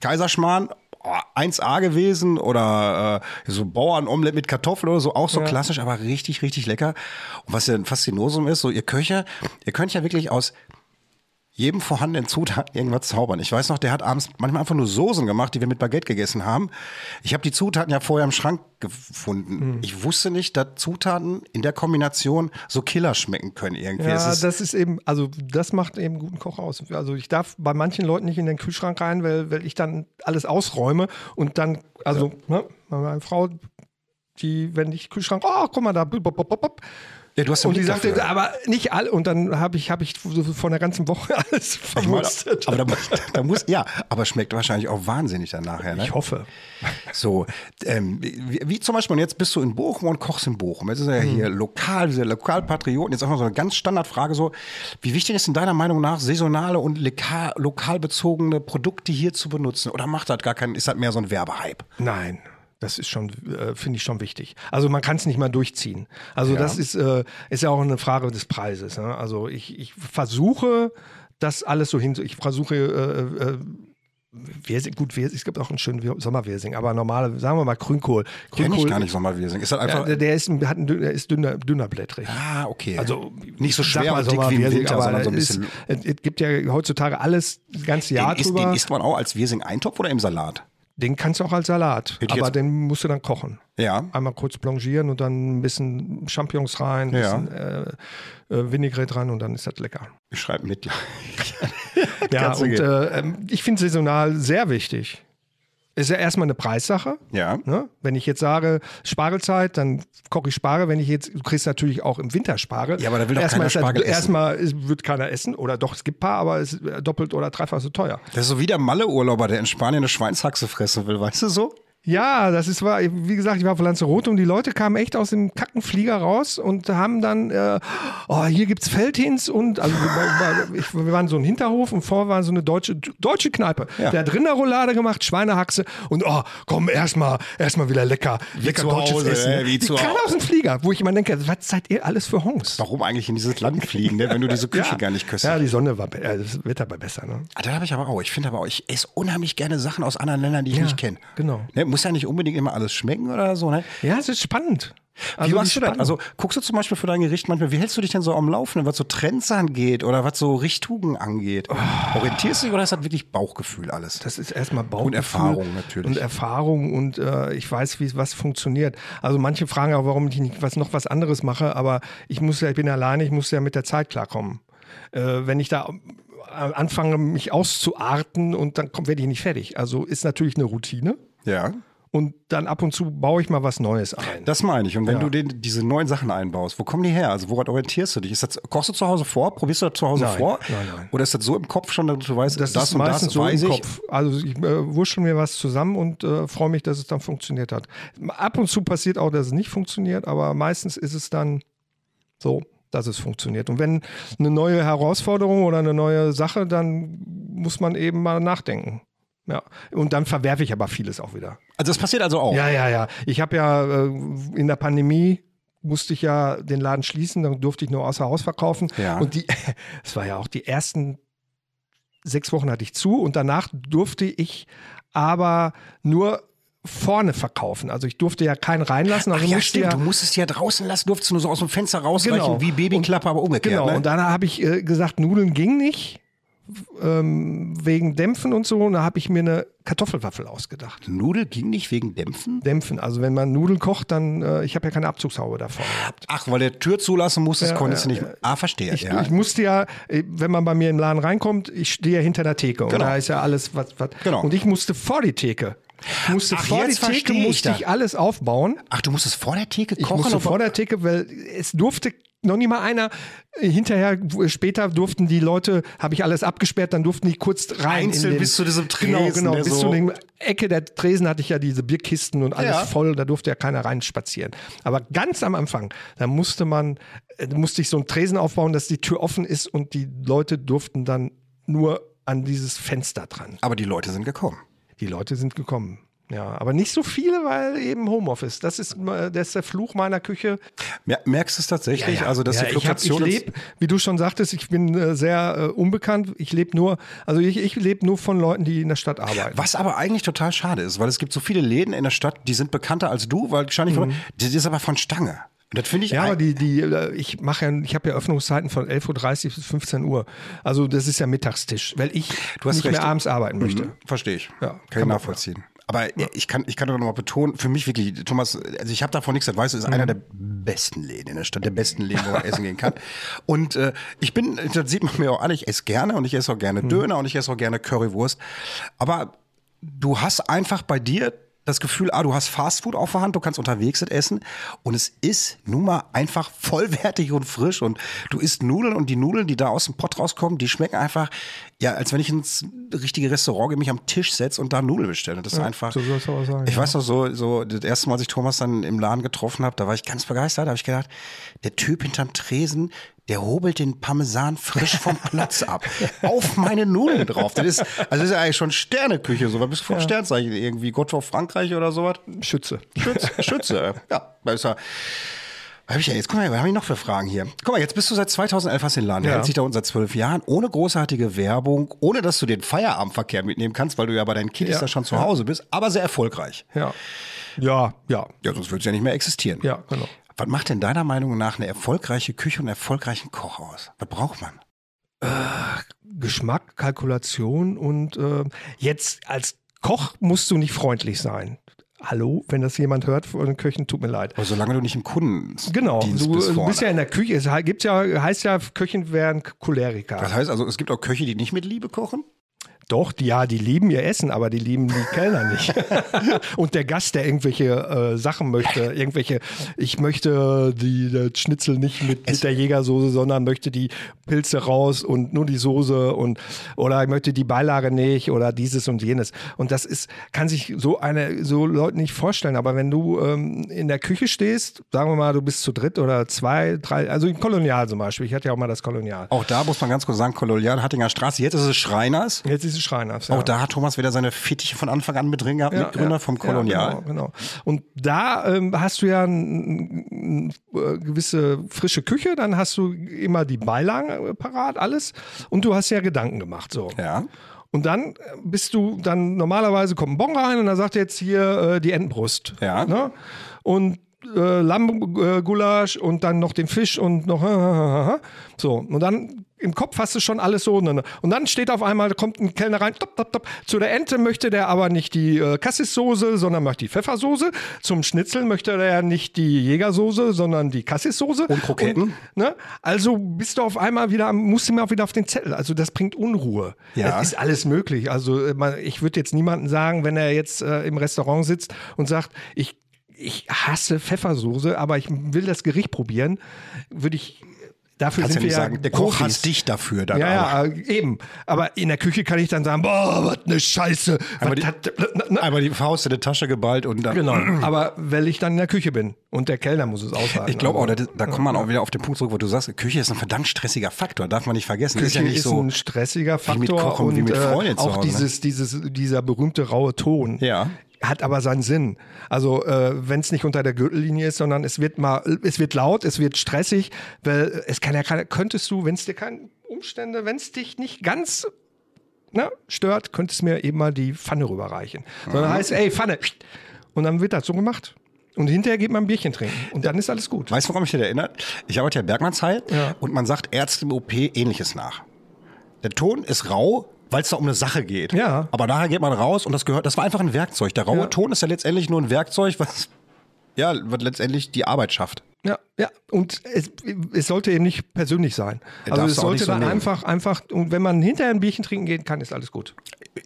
Kaiserschmarrn, oh, 1A gewesen oder äh, so Bauernomelett mit Kartoffeln oder so, auch so klassisch, aber richtig, richtig lecker. Und was ja ein Faszinosum ist, so ihr Köche, ihr könnt ja wirklich aus jedem vorhandenen Zutat irgendwas zaubern. Ich weiß noch, der hat abends manchmal einfach nur Soßen gemacht, die wir mit Baguette gegessen haben. Ich habe die Zutaten ja vorher im Schrank gefunden. Ich wusste nicht, dass Zutaten in der Kombination so Killer schmecken können irgendwie. Ja, ist, das ist eben, also das macht eben guten Koch aus. Also ich darf bei manchen Leuten nicht in den Kühlschrank rein, weil, weil ich dann alles ausräume und dann, also ne, meine Frau, die, wenn ich Kühlschrank, oh, guck mal da, bop, bop, bop. Ja, du hast und die sagte, dafür. aber nicht alle. Und dann habe ich, habe ich von der ganzen Woche [LAUGHS] alles vermusstet. aber da, muss- da muss, ja, aber schmeckt wahrscheinlich auch wahnsinnig dann nachher. Ne? ich hoffe. So, ähm, wie, wie zum Beispiel, und jetzt bist du in Bochum und kochst in Bochum. Jetzt ist er ja hier lokal, diese Lokalpatrioten. Jetzt auch mal so eine ganz Standardfrage so, wie wichtig ist in deiner Meinung nach saisonale und lokal, lokal bezogene Produkte hier zu benutzen? Oder macht das gar keinen, ist das mehr so ein Werbehype? Nein. Das ist schon, äh, finde ich schon wichtig. Also man kann es nicht mal durchziehen. Also das ist, äh, ist ja auch eine Frage des Preises. Ne? Also ich, ich versuche das alles so hin, ich versuche äh, äh, Wirsing, gut, Wirsing, es gibt auch einen schönen Sommerwirsing, aber normale, sagen wir mal Grünkohl. Kenn Grünkohl ich gar nicht so mal, wie sind. Ist Ja, einfach, der, der ist, ein- hat ein, der ist dünner, dünnerblättrig. ah, okay. Also nicht so schwer mal dick wie Sommerwirsing, Winter, aber sondern so ein bisschen. Ist, es, gibt ja heutzutage alles das ganze Jahr den, drüber. den isst man auch als Wirsing-Eintopf oder im Salat? Den kannst du auch als Salat, Hätte ich aber den musst du dann kochen. Ja. Einmal kurz blanchieren und dann ein bisschen Champignons rein, ein Ja. bisschen äh, äh, Vinaigrette dran und dann ist das lecker. Ich schreibe mit, [LAUGHS] [LAUGHS] ja. Und äh, ähm, ich finde saisonal sehr wichtig. Ist ja erstmal eine Preissache. Ja. Ne? Wenn ich jetzt sage, Spargelzeit, dann koche ich Spargel. Wenn ich jetzt, du kriegst natürlich auch im Winter Spargel. Ja, aber da will doch erstmal keiner Spargel essen. Erstmal wird keiner essen. Oder doch, es gibt ein paar, aber es ist doppelt oder dreifach so teuer. Das ist so wie der Malle-Urlauber, der in Spanien eine Schweinshaxe fressen will, weißt du so? Ja, das ist, war, wie gesagt, ich war auf Lanzarote und die Leute kamen echt aus dem Kackenflieger raus und haben dann, äh, oh, hier gibt's Feldhins und, also ich, wir waren so ein Hinterhof und vor war so eine deutsche, deutsche Kneipe. Ja. Der hat Rinderroulade gemacht, Schweinehaxe und, oh, komm, erstmal, erstmal wieder lecker, lecker zu deutsches Hause, Essen. äh, wie zu aus dem Flieger, wo ich immer denke, was seid ihr alles für Hongs? Warum eigentlich in dieses Land fliegen, ne, wenn du diese Küche gar nicht köstest? Ja, die Sonne war, äh, das Wetter war besser, ne? Ah, da habe ich aber auch. Ich finde aber auch, ich esse unheimlich gerne Sachen aus anderen Ländern, die ich Ja, nicht kenne. genau. Ne, muss ja nicht unbedingt immer alles schmecken oder so. Ne? Ja, es ist spannend. Wie Also machst die du das? Also guckst du zum Beispiel für dein Gericht manchmal, wie hältst du dich denn so am Laufen, was so Trends angeht oder was so Richtungen angeht? Orientierst du dich oder ist das wirklich Bauchgefühl alles? Das ist erstmal Bauchgefühl. Und Erfahrung natürlich. Und Erfahrung und äh, ich weiß, wie was funktioniert. Also manche fragen auch, warum ich nicht was, noch was anderes mache, aber ich muss ja, ich bin alleine, ich muss ja mit der Zeit klarkommen. Äh, wenn ich da äh, anfange, mich auszuarten und dann werde ich nicht fertig. Also ist natürlich eine Routine. Ja. Und dann ab und zu baue ich mal was Neues ein. Das meine ich. Und wenn Ja. du den, diese neuen Sachen einbaust, wo kommen die her? Also woran orientierst du dich? Ist das, kochst du zu Hause vor? Probierst du das zu Hause Nein, vor? nein, nein. Oder ist das so im Kopf schon, dass du weißt, das, das ist und meistens das so weiß im ich? Kopf. Also ich äh, wurschtel mir was zusammen und äh, freue mich, dass es dann funktioniert hat. Ab und zu passiert auch, dass es nicht funktioniert, aber meistens ist es dann so, dass es funktioniert. Und wenn eine neue Herausforderung oder eine neue Sache, dann muss man eben mal nachdenken. Ja, und dann verwerfe ich aber vieles auch wieder. Also das passiert also auch. Ja, ja, ja. Ich habe ja äh, in der Pandemie musste ich ja den Laden schließen, dann durfte ich nur außer Haus verkaufen. Ja. Und die, [LAUGHS] es war ja auch die ersten sechs Wochen hatte ich zu und danach durfte ich aber nur vorne verkaufen. Also ich durfte ja keinen reinlassen. Also Ach ja, stimmt. ja, Du musstest ja draußen lassen, durftest du nur so aus dem Fenster rausreichen, Genau. wie Babyklappe, aber umgekehrt. Genau, ne? und dann habe ich äh, gesagt, Nudeln ging nicht, ähm, wegen Dämpfen und so. Und da habe ich mir eine Kartoffelwaffel ausgedacht. Nudel ging nicht wegen Dämpfen? Dämpfen. Also wenn man Nudeln kocht, dann, äh, ich habe ja keine Abzugshaube davor gehabt. Ach, weil der Tür zulassen musstest, Ja, konntest ja, du nicht. Ah, verstehe. Ich, ja. ich musste ja, äh, wenn man bei mir im Laden reinkommt, ich stehe ja hinter der Theke und Genau. da ist ja alles, was, was. Genau. Und ich musste vor die Theke. Ich musste Ach, vor die jetzt Theke, ich musste ich alles aufbauen. Ach, du musstest vor der Theke Ich kochen? musste und- vor der Theke, weil es durfte noch nie mal einer, äh, hinterher, später durften die Leute, habe ich alles abgesperrt, dann durften die kurz rein. Einzeln in den, bis zu diesem Genau, Tresen, genau, der bis so- zu den Ecke der Tresen hatte ich ja diese Bierkisten und alles Ja. voll, da durfte ja keiner reinspazieren. Aber ganz am Anfang, da musste man, äh, musste ich so einen Tresen aufbauen, dass die Tür offen ist und die Leute durften dann nur an dieses Fenster dran. Aber die Leute sind gekommen. Die Leute sind gekommen. Ja, aber nicht so viele, weil eben Homeoffice. Das ist, äh, das ist der Fluch meiner Küche. Mer merkst du es tatsächlich? Also, dass ja, die ich, hab, ich Fluktuation. lebe, wie du schon sagtest, ich bin äh, sehr äh, unbekannt. Ich lebe nur, also ich, ich lebe nur von Leuten, die in der Stadt arbeiten. was aber eigentlich total schade ist, weil es gibt so viele Läden in der Stadt, die sind bekannter als du, weil wahrscheinlich, die, die ist aber von Stange. Das finde ich Mhm. Ja, aber die, die, äh, ich mache ja, ich habe ja Öffnungszeiten von 11.30 Uhr bis 15 Uhr. Also das ist ja Mittagstisch, weil ich nicht recht. mehr abends arbeiten möchte. Mhm, Verstehe ich. Ja, kann ich kann man- nachvollziehen. Aber ich kann, ich kann doch noch mal betonen, für mich wirklich, Thomas, also ich habe davon nichts, das weißt du, ist Mhm. einer der besten Läden in der Stadt, der besten Läden, wo man essen gehen kann. [LAUGHS] Und äh, ich bin, das sieht man mir auch an, ich esse gerne und ich esse auch gerne Mhm. Döner und ich esse auch gerne Currywurst. Aber du hast einfach bei dir das Gefühl, ah, du hast Fastfood auf der Hand, du kannst unterwegs essen und es ist nun mal einfach vollwertig und frisch und du isst Nudeln und die Nudeln, die da aus dem Pott rauskommen, die schmecken einfach, ja, als wenn ich ins richtige Restaurant gehe, mich am Tisch setze und da Nudeln bestelle. Das ist einfach, so soll es aber sein, ich ja. weiß noch so, so das erste Mal, als ich Thomas dann im Laden getroffen habe, da war ich ganz begeistert, da habe ich gedacht, der Typ hinterm Tresen, der hobelt den Parmesan frisch vom Platz ab. [LAUGHS] Auf meine Nudeln drauf. Das ist, also das ist ja eigentlich schon Sterneküche, so. Was bist du vom Sternzeichen? Irgendwie Gott vor Frankreich oder sowas? Schütze. Schütze, Schütze. [LAUGHS] Ja, da ist er. Was hab ich ja jetzt? Guck mal, was habe ich noch für Fragen hier? Guck mal, jetzt bist du seit 2011 hast den Laden. Der Ja. hält sich da unten seit zwölf Jahren, ohne großartige Werbung, ohne dass du den Feierabendverkehr mitnehmen kannst, weil du ja bei deinen Kiddies Ja. da schon zu Hause bist, aber sehr erfolgreich. Ja. Ja, ja. Ja, sonst würde es ja nicht mehr existieren. Ja, genau. Was macht denn deiner Meinung nach eine erfolgreiche Küche und einen erfolgreichen Koch aus? Was braucht man? Geschmack, Kalkulation und äh, jetzt als Koch musst du nicht freundlich sein. Hallo, wenn das jemand hört von den Köchen, tut mir leid. Aber solange du nicht im Kunden Genau, bist, du, du vorne. bist ja in der Küche. Es gibt's ja, heißt ja, Köchen wären Choleriker. Das heißt also, es gibt auch Köche, die nicht mit Liebe kochen? Doch, die, ja, die lieben ihr Essen, aber die lieben die Kellner nicht. [LAUGHS] und der Gast, der irgendwelche äh, Sachen möchte, irgendwelche, ich möchte die, das Schnitzel nicht mit, mit der Jägersoße, sondern möchte die Pilze raus und nur die Soße und oder ich möchte die Beilage nicht oder dieses und jenes. Und das ist, kann sich so eine, so Leute nicht vorstellen. Aber wenn du ähm, in der Küche stehst, sagen wir mal, du bist zu dritt oder zwei, drei, also im Kolonial zum Beispiel, ich hatte ja auch mal das Kolonial. Auch da muss man ganz kurz sagen, Kolonial Hattinger Straße. Jetzt ist es Schreiners. Jetzt ist es Schreiners. Auch ja. da hat Thomas wieder seine Fittiche von Anfang an mit drin gehabt, Ja, Mitgründer ja, vom Kolonial. Ja, genau, genau. Und da ähm, hast du ja eine gewisse frische Küche, dann hast du immer die Beilagen äh, parat, alles. Und du hast ja Gedanken gemacht. So. Ja. Und dann bist du, dann normalerweise kommt ein Bon rein und dann sagt er jetzt hier äh, die Entenbrust. Ja. Ne? Und äh, Lammgulasch und dann noch den Fisch und noch [LAUGHS] so. Und dann im Kopf hast du schon alles so. Und dann steht auf einmal, da kommt ein Kellner rein, top, top, top. Zu der Ente möchte der aber nicht die äh, Cassissoße, sondern möchte die Pfeffersoße. Zum Schnitzel möchte der nicht die Jägersoße, sondern die Cassissoße. Und Kroketten. Und, ne? Also bist du auf einmal wieder, musst du mir auch wieder auf den Zettel. Also das bringt Unruhe. Ja. Es ist alles möglich. Also äh, ich würde jetzt niemanden sagen, wenn er jetzt äh, im Restaurant sitzt und sagt, ich, ich hasse Pfeffersoße, aber ich will das Gericht probieren, würde ich Dafür Kannst ja sind nicht wir sagen, ja der Koch hasst dich dafür. Dann Ja, auch. ja, äh, eben. Aber in der Küche kann ich dann sagen, boah, was eine Scheiße. Aber Was die- hat, na, na, Einmal die Faust in die Tasche geballt und dann. genau. Aber weil ich dann in der Küche bin und der Kellner muss es aushalten. Ich glaube auch, Also, da, da kommt man auch wieder auf den Punkt zurück, wo du sagst, Küche ist ein verdammt stressiger Faktor, darf man nicht vergessen. Küche ist ja nicht ist so. ein stressiger wie mit Faktor Kochen, und wie mit äh, Freunden zu auch Hause, ne? dieses, dieses, dieser berühmte raue Ton. Ja. Hat aber seinen Sinn. Also äh, wenn es nicht unter der Gürtellinie ist, sondern es wird mal, es wird laut, es wird stressig, weil es kann ja keine, könntest du, wenn es dir keine Umstände, wenn es dich nicht ganz ne, stört, könntest du mir eben mal die Pfanne rüberreichen. Sondern heißt, ey, Pfanne. Und dann wird das so gemacht. Und hinterher geht man ein Bierchen trinken. Und dann ist alles gut. Weißt du, woran mich das erinnert? Ich arbeite ja Bergmannsheil Ja. und man sagt Ärzte im OP ähnliches nach. Der Ton ist rau, weil es da um eine Sache geht. Ja. Aber nachher geht man raus und das gehört, das war einfach ein Werkzeug. Der raue Ja. Ton ist ja letztendlich nur ein Werkzeug, was ja, was letztendlich die Arbeit schafft. Ja, ja, und es, es sollte eben nicht persönlich sein. Ja, Also darfst es sollte so dann nehmen. einfach, einfach, und wenn man hinterher ein Bierchen trinken gehen kann, ist alles gut.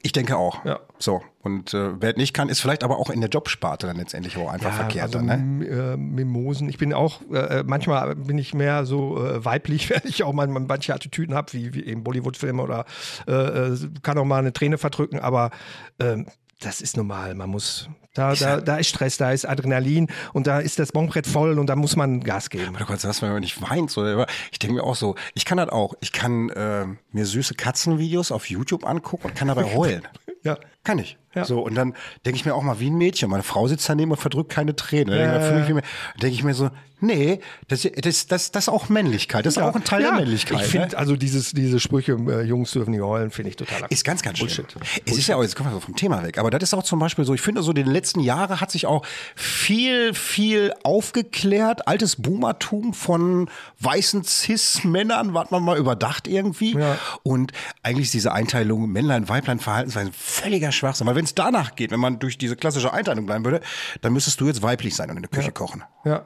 Ich denke auch. Ja. So. Und äh, wer nicht kann, ist vielleicht aber auch in der Jobsparte dann letztendlich auch einfach verkehrt. also ne? Äh, Mimosen. Ich bin auch, äh, manchmal bin ich mehr so äh, weiblich, [LAUGHS] wenn ich auch mal manche Attitüden habe, wie, wie eben Bollywood-Filme oder äh, äh, kann auch mal eine Träne verdrücken, aber ähm, das ist normal. Man muss, da, da, da ist Stress, da ist Adrenalin und da ist das Bonbrett voll und da muss man Gas geben. Aber du kannst das, wenn man nicht weint. So. Ich denke mir auch so, ich kann das auch. Ich kann äh, mir süße Katzenvideos auf YouTube angucken und kann dabei heulen. [LAUGHS] Ja. Kann ich. Ja. So, und dann denke ich mir auch mal wie ein Mädchen. Meine Frau sitzt daneben und verdrückt keine Tränen. Ja, Dann ja, denke ich, mir- denke ich mir so, nee, das, das, das, das ist auch Männlichkeit. Das ist auch ein Teil der Männlichkeit. Ich ne? finde, also dieses, diese Sprüche, äh, Jungs dürfen nicht heulen, finde ich total Ist ganz, ganz schlimm. Bullshit. Es ist ja auch, jetzt kommen wir so vom Thema weg, aber das ist auch zum Beispiel so, ich finde so, in den letzten Jahren hat sich auch viel, viel aufgeklärt, altes Boomertum von weißen Cis-Männern, was man mal überdacht irgendwie. Ja. Und eigentlich ist diese Einteilung Männlein, Weiblein, Verhaltensweise völliger Schwachsinn. Weil wenn es danach geht, wenn man durch diese klassische Einteilung bleiben würde, dann müsstest du jetzt weiblich sein und in der Küche kochen. Ja.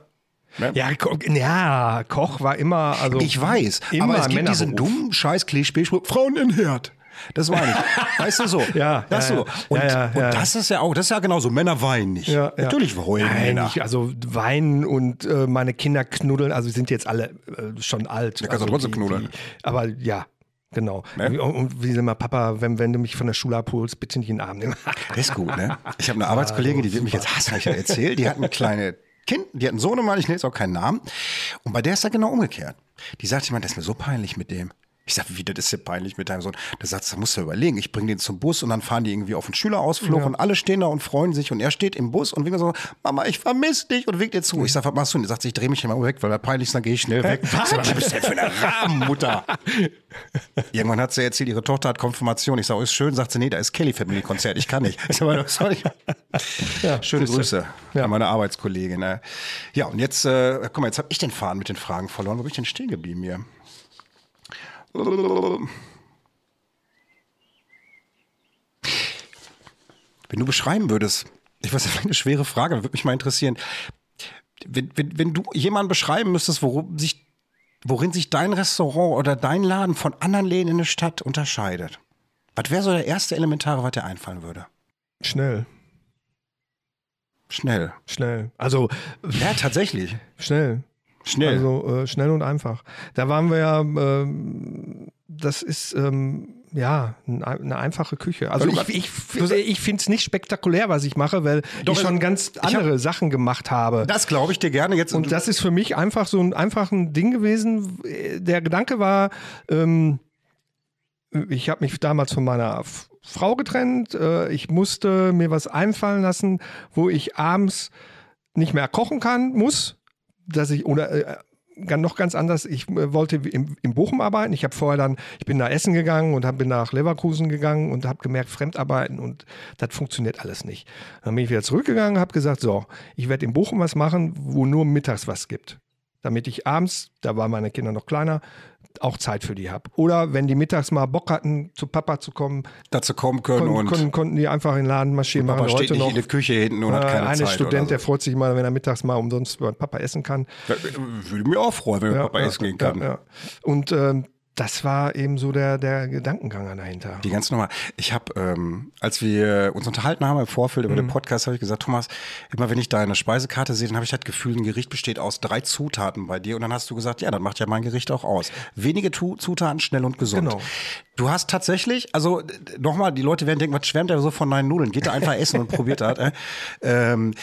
Ne? Ja, Ko ja, Koch war immer, also. Ich weiß, immer aber es gibt diesen dummen scheiß Klischee-Spruch, Frauen in Herd. Das meine ich. [LAUGHS] Weißt du so? Ja, das ja, so. ja. Und, Ja, ja, und ja. das ist ja auch, das ist ja genauso. Männer weinen nicht. Ja, ja. Natürlich heulen Nein, Männer. nicht, also weinen und äh, meine Kinder knuddeln, also sind jetzt alle äh, schon alt. Ja, kannst du also trotzdem knuddeln. aber ja, genau. Ne? Und, wie immer, Papa, wenn, wenn du mich von der Schule abholst, bitte nicht in den Arm nehmen. Das [LAUGHS] ist gut, ne? Ich habe eine [LAUGHS] Arbeitskollegin, die wird mich jetzt hassen, ich ja erzählt. Die hat ein [LAUGHS] kleine Kind, die hat einen Sohnemann, ich nenne jetzt auch keinen Namen. Und bei der ist das genau umgekehrt. Die sagt jemand, das ist mir so peinlich mit dem. Ich sag, wie, das ist ja peinlich mit deinem Sohn. Da sagt da musst du überlegen, ich bringe den zum Bus und dann fahren die irgendwie auf einen Schülerausflug und alle stehen da und freuen sich und er steht im Bus und winkt so, Mama, ich vermisse dich und winkt ihr zu. Ich sag, was machst du? Und er sagt, ich drehe mich immer weg, weil er peinlich ist, dann gehe ich schnell weg. Ich sag, was bist du denn für eine Rahmenmutter? [LAUGHS] Irgendwann hat sie erzählt, ihre Tochter hat Konfirmation. Ich sage, ist schön. Sagt sie, nee, da ist Kelly Family Konzert. Ich kann nicht. Ich sag, was soll ich? Ja, Schöne. Grüße Ja. an meine Arbeitskollegin. ne? Ja, und jetzt, äh, guck mal, jetzt habe ich den Faden mit den Fragen verloren. Wo bin ich denn stehen geblieben hier? Wenn du beschreiben würdest, ich weiß, das ist eine schwere Frage, würde mich mal interessieren. Wenn, wenn, wenn du jemanden beschreiben müsstest, worum sich, worin sich dein Restaurant oder dein Laden von anderen Läden in der Stadt unterscheidet, was wäre so der erste Elementare, was dir einfallen würde? Schnell, Schnell. schnell. Also Ja, tatsächlich. schnell. Schnell. Also äh, schnell und einfach. Da waren wir ja, ähm, das ist ähm, ja ein, eine einfache Küche. Also ich, ich, ich finde es nicht spektakulär, was ich mache, weil Doch, ich schon ganz ich hab- andere Sachen gemacht habe. das glaube ich dir gerne jetzt. Und das ist für mich einfach so ein einfach ein Ding gewesen. Der Gedanke war, ähm, ich habe mich damals von meiner Frau getrennt. Äh, ich musste mir was einfallen lassen, wo ich abends nicht mehr kochen kann, muss, dass ich oder äh, gan- noch ganz anders. Ich äh, wollte im, im Bochum arbeiten. Ich habe vorher dann, ich bin nach Essen gegangen und hab, bin nach Leverkusen gegangen und habe gemerkt, Fremdarbeiten und das funktioniert alles nicht. Dann bin ich wieder zurückgegangen, habe gesagt, so, ich werde in Bochum was machen, wo nur mittags was gibt, damit ich abends, da waren meine Kinder noch kleiner, auch Zeit für die habe. Oder wenn die mittags mal Bock hatten, zu Papa zu kommen, dazu kommen können kon und kon konnten die einfach in den Laden marschieren. Papa machen steht heute nicht noch. in der Küche hinten und Äh, hat keine eine Zeit. Student, oder der freut sich mal, wenn er mittags mal umsonst bei Papa essen kann. so. Da- Würde mir auch freuen, wenn Papa essen gehen kann. Ja, ja. Und ähm, das war eben so der, der Gedankengang dahinter. Die ganz normal. Ich habe, ähm, als wir uns unterhalten haben im Vorfeld Mhm. über den Podcast, habe ich gesagt, Thomas, immer wenn ich deine Speisekarte sehe, dann habe ich das Gefühl, ein Gericht besteht aus drei Zutaten bei dir. Und dann hast du gesagt, ja, dann macht ja mein Gericht auch aus. Wenige tu Zutaten, schnell und gesund. Genau. Du hast tatsächlich, also nochmal, die Leute werden denken, was schwärmt er so von deinen Nudeln? Geht er einfach essen und probiert das. Äh? [LAUGHS] Ähm,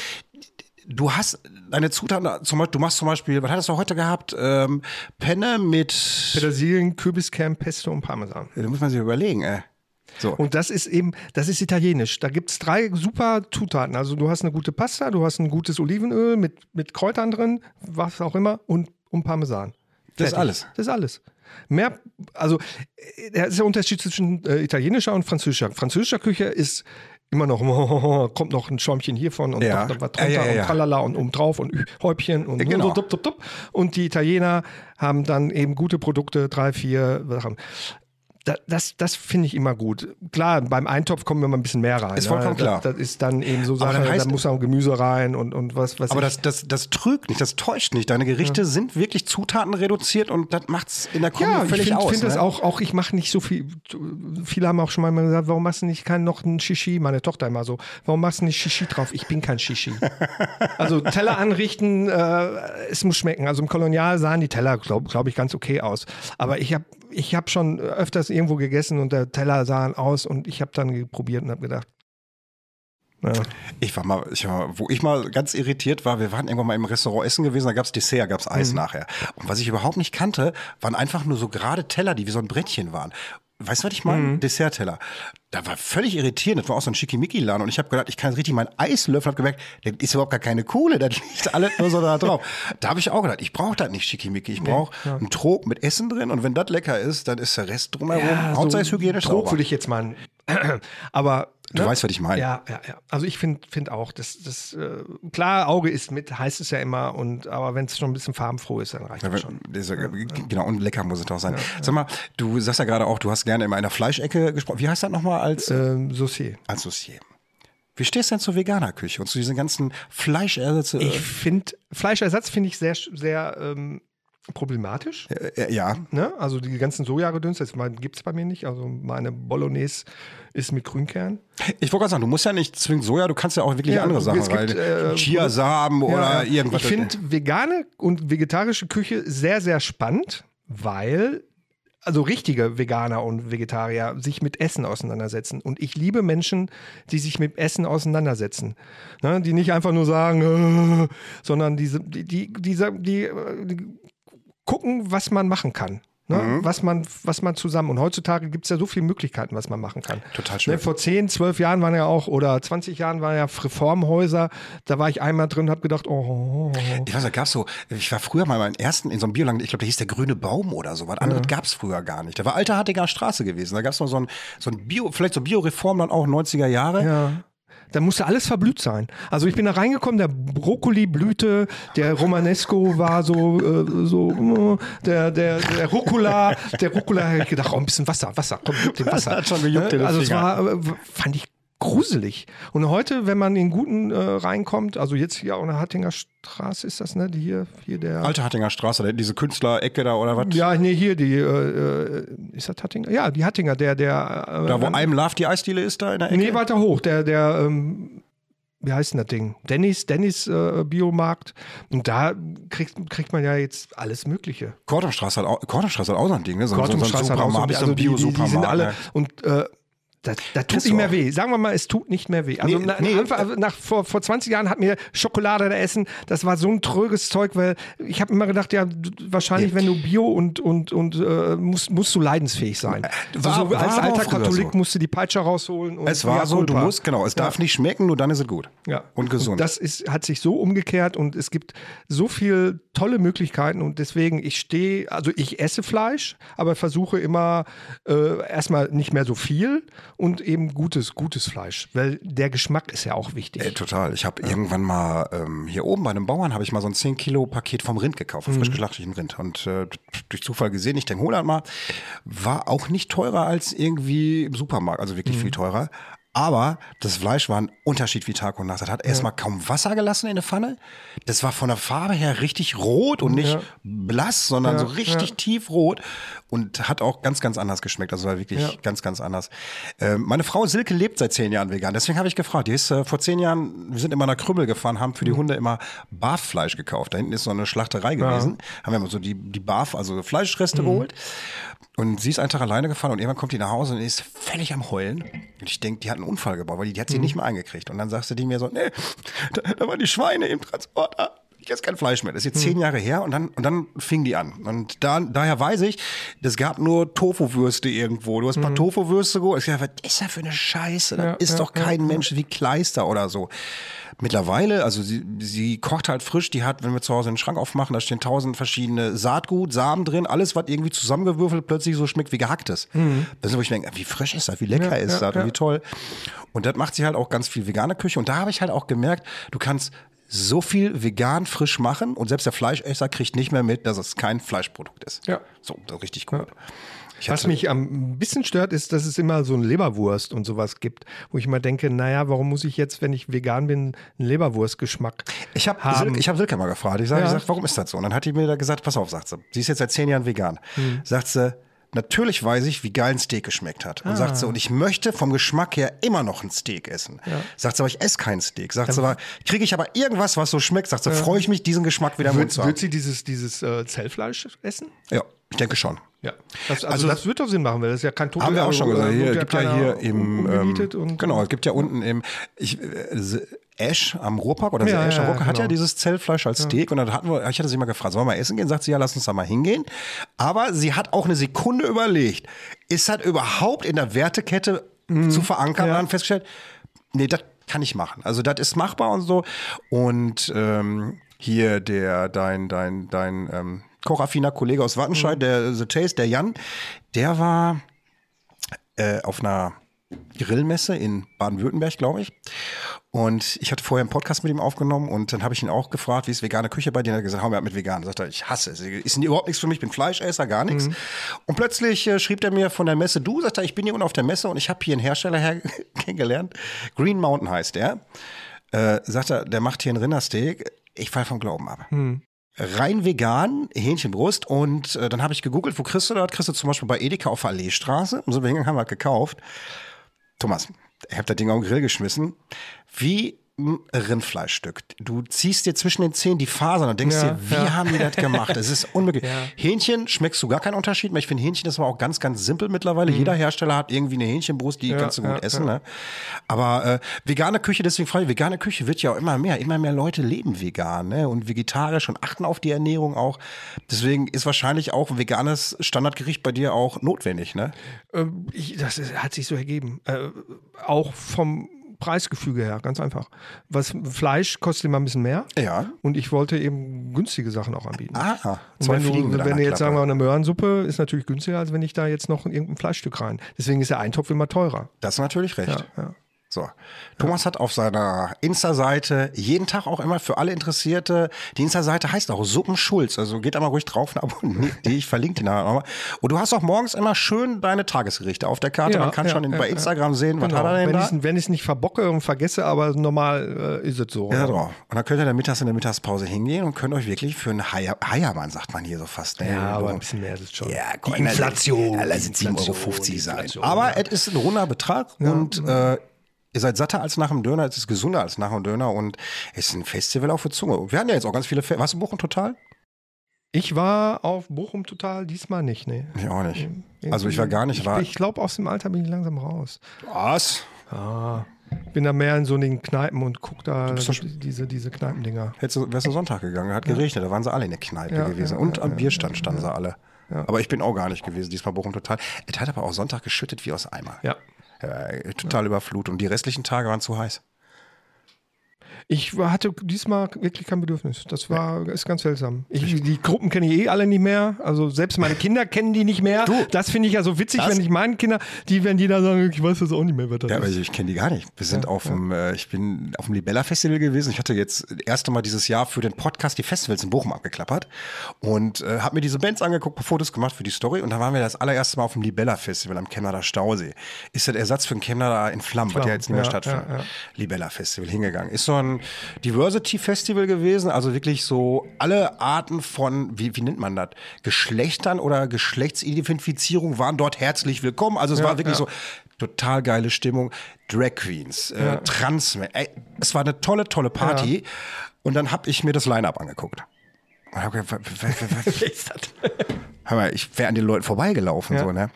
Du hast deine Zutaten, zum Beispiel, du machst zum Beispiel, was hattest du heute gehabt? Ähm, Penne mit, Petersilien, Kürbiskern, Pesto und Parmesan. da muss man sich überlegen, ey. So. Und das ist eben, das ist italienisch. Da gibt es drei super Zutaten. Also du hast eine gute Pasta, du hast ein gutes Olivenöl mit, mit Kräutern drin, was auch immer, und, und Parmesan. Das ist alles. Das ist alles. Mehr, also äh, der ist der Unterschied zwischen äh, italienischer und französischer. Französischer Küche ist immer noch, [LAUGHS] kommt noch ein Schäumchen hiervon und Ja. noch, was drunter ja, ja, ja. und tralala und obendrauf und Ü- Häubchen und genau. so, dup, dup, dup. Und die Italiener haben dann eben gute Produkte, drei, vier Sachen. Da, das, das finde ich immer gut. Klar, beim Eintopf kommen immer ein bisschen mehr rein. Ist vollkommen ne? klar. Das, das ist dann eben so Sache, da muss auch Gemüse rein und, und was, was Aber ich, das, das, das trügt nicht, das täuscht nicht. Deine Gerichte sind wirklich Zutaten reduziert und das macht's in der Kombi ja, ich völlig finde aus. find das ne? auch, auch, ich mache nicht so viel. Viele haben auch schon mal gesagt, warum machst du nicht kein, noch ein Shishi? Meine Tochter immer so, warum machst du nicht Shishi drauf? Ich bin kein Shishi. [LAUGHS] also Teller anrichten, äh, es muss schmecken. Also im Kolonial sahen die Teller, glaube glaub ich, ganz okay aus. Aber ich habe ich hab schon öfters irgendwo gegessen und der Teller sahen aus und ich habe dann probiert und habe gedacht, ja, Ich war mal, ich war, wo ich mal ganz irritiert war, wir waren irgendwann mal im Restaurant essen gewesen, da gab's Dessert, gab's Eis Mhm. nachher. Und was ich überhaupt nicht kannte, waren einfach nur so gerade Teller, die wie so ein Brettchen waren. Weißt du, was ich meine? Mhm. Dessertteller. Da war völlig irritierend. Das war auch so ein Schickimicki-Laden. Und ich habe gedacht, ich kann richtig meinen Eislöffel. Hab gemerkt, das ist überhaupt gar keine Kohle. Das [LAUGHS] liegt alles nur so da drauf. Da habe ich auch gedacht, ich brauche das nicht Schickimicki. Ich brauche einen Trog mit Essen drin. Und wenn das lecker ist, dann ist der Rest drumherum. Ja, Hauptsache so ist hygienisch Trog würde ich jetzt mal. [CLEARS THROAT] Aber Du weißt, was ich meine. Ja, ja, ja. Also ich finde find auch, das, das äh, klar, Auge ist mit, heißt es ja immer. Und aber wenn es schon ein bisschen farbenfroh ist, dann reicht Ja, das schon. dieser- Genau, und lecker muss es doch sein. Sag mal, du sagst ja gerade auch, du hast gerne in einer Fleischecke gesprochen. Wie heißt das nochmal als, Ähm, Saucier. als Dossier? Wie stehst du denn zur Veganerküche und zu diesen ganzen Fleischersätze? Ich finde, Fleischersatz finde ich sehr, sehr ähm, problematisch. Äh, äh, ja, Ne? Also die ganzen Sojagedünste, das gibt es bei mir nicht. Also meine Bolognese ist mit Grünkern. ich wollte gerade sagen, du musst ja nicht zwingend Soja, du kannst ja auch wirklich Ja, andere Sachen rein. äh, Chiasamen oder Ja, ja. irgendwas. Ich finde vegane und vegetarische Küche sehr, sehr spannend, weil also richtige Veganer und Vegetarier sich mit Essen auseinandersetzen. Und ich liebe Menschen, die sich mit Essen auseinandersetzen. Ne, die nicht einfach nur sagen, äh, [LAUGHS] sondern diese, die, die, die, äh, die gucken, was man machen kann. Ne? Mhm. Was, man, was man zusammen. Und heutzutage gibt es ja so viele Möglichkeiten, was man machen kann. Total schön. Ne, vor 10, 12 Jahren waren ja auch, oder 20 Jahren waren ja Reformhäuser. Da war ich einmal drin und habe gedacht, oh, oh, oh. Ich weiß, da gab's so, ich war früher mal meinen ersten in so einem Bioladen, ich glaube, der hieß der grüne Baum oder so. Was anderes gab's früher gar nicht. Da war Alte Hattinger Straße gewesen. Da gab's noch so ein, so ein Bio, vielleicht so Bioreform dann auch 90er Jahre. Ja. Da musste alles verblüht sein. Also ich bin da reingekommen, der Brokkoli blühte, der Romanesco war so, äh, so der, der, der Rucola, der Rucola, ich gedacht, oh, ein bisschen Wasser, Wasser, komm, gib dem Wasser. hat schon gejuckt den Also es war, äh, fand ich gruselig. Und heute, wenn man in guten äh, reinkommt, also jetzt hier auch in der Hattinger Straße ist das, ne? Die hier, hier der. Alte Hattinger Straße, diese Künstlerecke da oder was? Ja, nee, hier, die, äh, äh, ist das Hattinger? Ja, die Hattinger, der, der. Äh, Da, wo I'm Love die Eisdiele ist, da in der Ecke? Nee, weiter hoch. Der, der, ähm, wie heißt denn das Ding? Dennis, Dennis äh, Biomarkt. Und da kriegt, kriegt man ja jetzt alles Mögliche. Kortumstraße hat, auch- Kortumstraße hat auch so ein Ding, ne? So, so, so ein hat auch so, Supermarkt, so also ein die, die, die sind alle. ne? Und äh, das, das tut nicht mehr weh. Sagen wir mal, es tut nicht mehr weh. Also Nee, na, nee. Anfang, also nach, vor, vor 20 Jahren hat mir Schokolade da essen, das war so ein tröges Zeug, weil ich habe immer gedacht, ja, wahrscheinlich, wenn du Bio und, und, und äh, musst, musst du leidensfähig sein. Äh, war- also so, war als alter Katholik so. musst du die Peitsche rausholen. Und Es war so, du musst, genau, es darf nicht schmecken, nur dann ist es gut. Ja. Und gesund. das ist, hat sich so umgekehrt und es gibt so viel tolle Möglichkeiten und deswegen, ich stehe, also ich esse Fleisch, aber versuche immer äh, erstmal nicht mehr so viel und eben gutes, gutes Fleisch, weil der Geschmack ist ja auch wichtig. Ey, total. Ich habe irgendwann mal ähm, hier oben bei einem Bauern habe ich mal so ein 10 Kilo Paket vom Rind gekauft, vom frisch Mhm. geschlachteten Rind und äh, durch Zufall gesehen, ich denke, hol mal, war auch nicht teurer als irgendwie im Supermarkt, also wirklich Mhm. viel teurer. Aber das Fleisch war ein Unterschied wie Tag und Nacht. Das hat erstmal kaum Wasser gelassen in der Pfanne. Das war von der Farbe her richtig rot und nicht Ja. blass, sondern Ja, so richtig tiefrot und hat auch ganz, ganz anders geschmeckt. Also war wirklich ganz, ganz anders. Ähm, meine Frau Silke lebt seit zehn Jahren vegan. Deswegen habe ich gefragt. Die ist äh, vor zehn Jahren, wir sind immer nach Krümmel gefahren, haben für Mhm. die Hunde immer Barffleisch gekauft. Da hinten ist so eine Schlachterei gewesen. Haben wir immer so die, die Barf, also Fleischreste Mhm. geholt. Und sie ist einen Tag alleine gefahren und irgendwann kommt die nach Hause und ist völlig am Heulen. Und ich denke, die hat einen Unfall gebaut, weil die, die hat sie Mhm. nicht mehr eingekriegt. Und dann sagte die mir so, nee, da, da waren die Schweine im Transporter. Ich esse kein Fleisch mehr. Das ist jetzt Mhm. zehn Jahre her und dann, und dann fing die an. Und da, daher weiß ich, es gab nur Tofu-Würste irgendwo. Du hast ein paar Tofu-Würste geholt. Ich dachte, was ist das für eine Scheiße? Das Mhm. Ja, ist ja, doch kein Mensch wie Kleister oder so. Mittlerweile, also sie, sie kocht halt frisch, die hat, wenn wir zu Hause den Schrank aufmachen, da stehen tausend verschiedene Saatgut, Samen drin, alles, was irgendwie zusammengewürfelt plötzlich so schmeckt wie gehacktes. Das ist, wo ich denke, wie frisch ist das, wie lecker Mhm. Ja, ist ja, das ja. wie toll. Und das macht sie halt auch ganz viel vegane Küche. Und da habe ich halt auch gemerkt, du kannst so viel vegan frisch machen und selbst der Fleischesser kriegt nicht mehr mit, dass es kein Fleischprodukt ist. Ja. So, das ist richtig gut. Ich Was mich am ein bisschen stört, ist, dass es immer so ein Leberwurst und sowas gibt, wo ich immer denke, naja, warum muss ich jetzt, wenn ich vegan bin, einen Leberwurstgeschmack Ich habe haben? Ich hab Silke mal gefragt. Ich sage, Ja. ich sag, warum ist das so? Und dann hat die mir da gesagt, pass auf, sagt sie. Sie ist jetzt seit zehn Jahren vegan. Sagt sie, natürlich weiß ich, wie geil ein Steak geschmeckt hat. Und sagt sie, und ich möchte vom Geschmack her immer noch ein Steak essen. Sagt sie, aber ich esse kein Steak. Sagt sie, aber kriege ich aber irgendwas, was so schmeckt, sagt sie, freue ich mich, diesen Geschmack wieder im Mund Wird, zu haben. wird sie dieses, dieses äh, Zellfleisch essen? Ja, ich denke schon. Ja. Das, also, Also- das wird doch Sinn machen, weil das ist ja kein Total. Haben wir auch schon gesagt. Hier, gibt ja hier im ähm, genau, es gibt ja unten im ich, äh, Ash am Ruhrpark oder Ja, Ash am ja, Ruhrpark hat ja genau. dieses Zellfleisch als Steak und dann hatten wir, ich hatte sie mal gefragt, sollen wir mal essen gehen? Sagt sie, ja, lass uns da mal hingehen. Aber sie hat auch eine Sekunde überlegt, ist das überhaupt in der Wertekette zu verankern? Und dann festgestellt, nee, das kann ich machen. Also das ist machbar und so. Und ähm, hier der, dein, dein, dein ähm, kochaffiner Kollege aus Wattenscheid, der The Taste, der Jan, der war äh, auf einer Grillmesse in Baden-Württemberg, glaube ich. Und ich hatte vorher einen Podcast mit ihm aufgenommen und dann habe ich ihn auch gefragt, wie ist vegane Küche bei dir? Und er hat gesagt, hau mir ab mit vegan. Sagt er, ich hasse es. Ist überhaupt nichts für mich, ich bin Fleischesser, gar nichts. Und plötzlich äh, schrieb er mir von der Messe, du, sagt er, ich bin hier unten auf der Messe und ich habe hier einen Hersteller her [LAUGHS] kennengelernt. Green Mountain heißt der. Äh, sagt er, der macht hier ein Rindersteak. Ich fall vom Glauben ab rein vegan, Hähnchenbrust. Und äh, dann habe ich gegoogelt, wo kriegst du das? Kriegst du zum Beispiel bei Edeka auf der Alleestraße. Und so wir haben wir das gekauft. Thomas, ich habe das Ding auf den Grill geschmissen. Wie Rindfleischstück. Du ziehst dir zwischen den Zähnen die Fasern und denkst Ja, dir, wie ja. haben die das gemacht? Es ist unmöglich. [LAUGHS] Ja. Hähnchen schmeckst du gar keinen Unterschied mehr. Ich finde Hähnchen ist aber auch ganz, ganz simpel mittlerweile. Jeder Hersteller hat irgendwie eine Hähnchenbrust, die kannst du gut Mhm. essen. Ne? Aber äh, vegane Küche, deswegen frage ich, vegane Küche wird ja auch immer mehr. Immer mehr Leute leben vegan ne? und vegetarisch und achten auf die Ernährung auch. Deswegen ist wahrscheinlich auch ein veganes Standardgericht bei dir auch notwendig. Ne? Ähm, ich, das ist, hat sich so ergeben. Äh, auch vom Preisgefüge her, ganz einfach. Was Fleisch kostet immer ein bisschen mehr. Ja. Und ich wollte eben günstige Sachen auch anbieten. Ah, Und zwei wenn Fliegen du, wenn du jetzt sagen wir Klappe. eine Möhrensuppe ist natürlich günstiger, als wenn ich da jetzt noch irgendein Fleischstück rein. Deswegen ist der Eintopf immer teurer. Das ist natürlich recht. Ja, ja. So. Thomas hat auf seiner Insta-Seite jeden Tag auch immer für alle Interessierte, die Insta-Seite heißt auch Suppenschulz. Also geht da mal ruhig drauf und [LAUGHS] abonniert die. Ich verlinke die nachher nochmal. Und du hast auch morgens immer schön deine Tagesgerichte auf der Karte. Man kann schon in, bei Instagram sehen, was Genau. hat er denn wenn da? ich's- Wenn ich es nicht verbocke und vergesse, aber normal äh, ist es so. Ja, drauf. Und dann könnt ihr dann mittags in der Mittagspause hingehen und könnt euch wirklich für einen Heier, Heiermann, sagt man hier so fast. Ne? Ja, aber So. ein bisschen mehr ist es schon. Ja, komm, die Inflation. Ja, es die 7,50 Euro sein. Aber ja. es ist ein runder Betrag und äh, ihr seid satter als nach dem Döner, es ist gesünder als nach dem Döner und es ist ein Festival auf der Zunge. Wir hatten ja jetzt auch ganz viele Fe Was Bochum total? Ich war auf Bochum total, diesmal nicht, nee. Ich auch nicht. Irgendwie- Also ich war gar nicht, Ich, war. ich glaube, aus dem Alter bin ich langsam raus. Was? Ah, ich bin da mehr in so den Kneipen und guck da diese, diese Kneipendinger. Hättest du, wärst du Sonntag gegangen, hat geregnet, da waren sie alle in der Kneipe Ja, gewesen. ja, und ja, am ja, Bierstand standen sie alle. Aber ich bin auch gar nicht gewesen, diesmal Bochum total. Es hat aber auch Sonntag geschüttet wie aus Eimer. Ja. Äh, total überflutet. Und die restlichen Tage waren zu heiß. Ich hatte diesmal wirklich kein Bedürfnis. Das war ist ganz seltsam. Ich, die Gruppen kenne ich eh alle nicht mehr. Also selbst meine [LAUGHS] Kinder kennen die nicht mehr. Das finde ich ja so witzig, wenn ich meinen Kinder, die werden die da sagen, ich weiß das auch nicht mehr, was das Ja, ist. ich kenne die gar nicht. Wir sind auf dem, äh, ich bin auf dem Libella Festival gewesen. Ich hatte jetzt das erste Mal dieses Jahr für den Podcast die Festivals in Bochum abgeklappert und äh, habe mir diese Bands angeguckt, Fotos gemacht für die Story und da waren wir das allererste Mal auf dem Libella Festival am Chemnader Stausee. Ist der Ersatz für den Chemnader in Flammen, was ja jetzt nicht mehr ja, stattfindet. ja, ja. Libella Festival hingegangen. Ist so ein Diversity Festival gewesen, also wirklich so alle Arten von, wie, wie nennt man das, Geschlechtern oder Geschlechtsidentifizierung waren dort herzlich willkommen. Also es war wirklich so total geile Stimmung. Drag Queens, äh, Trans, ey, es war eine tolle, tolle Party. Und dann habe ich mir das Line-Up angeguckt. Und hab gedacht, [LAUGHS] Hör mal, ich wäre an den Leuten vorbeigelaufen, so, ne?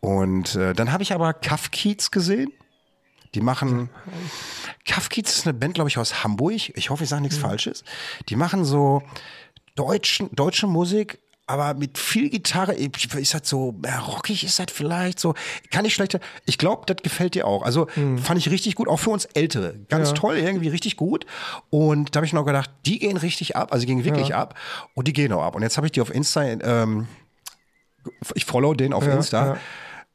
Und äh, dann habe ich aber Kafkiez gesehen. Die machen. Kafkiez ist eine Band, glaube ich, aus Hamburg. Ich hoffe, ich sage nichts Falsches. Die machen so deutschen, deutsche Musik, aber mit viel Gitarre. Ist das so äh, rockig? Ist das vielleicht so? Kann ich schlechter. Ich glaube, das gefällt dir auch. Also fand ich richtig gut, auch für uns Ältere. Ganz toll, irgendwie richtig gut. Und da habe ich noch gedacht, die gehen richtig ab. Also die gehen wirklich ab. Und die gehen auch ab. Und jetzt habe ich die auf Insta. Ähm, ich follow den auf Insta. ja.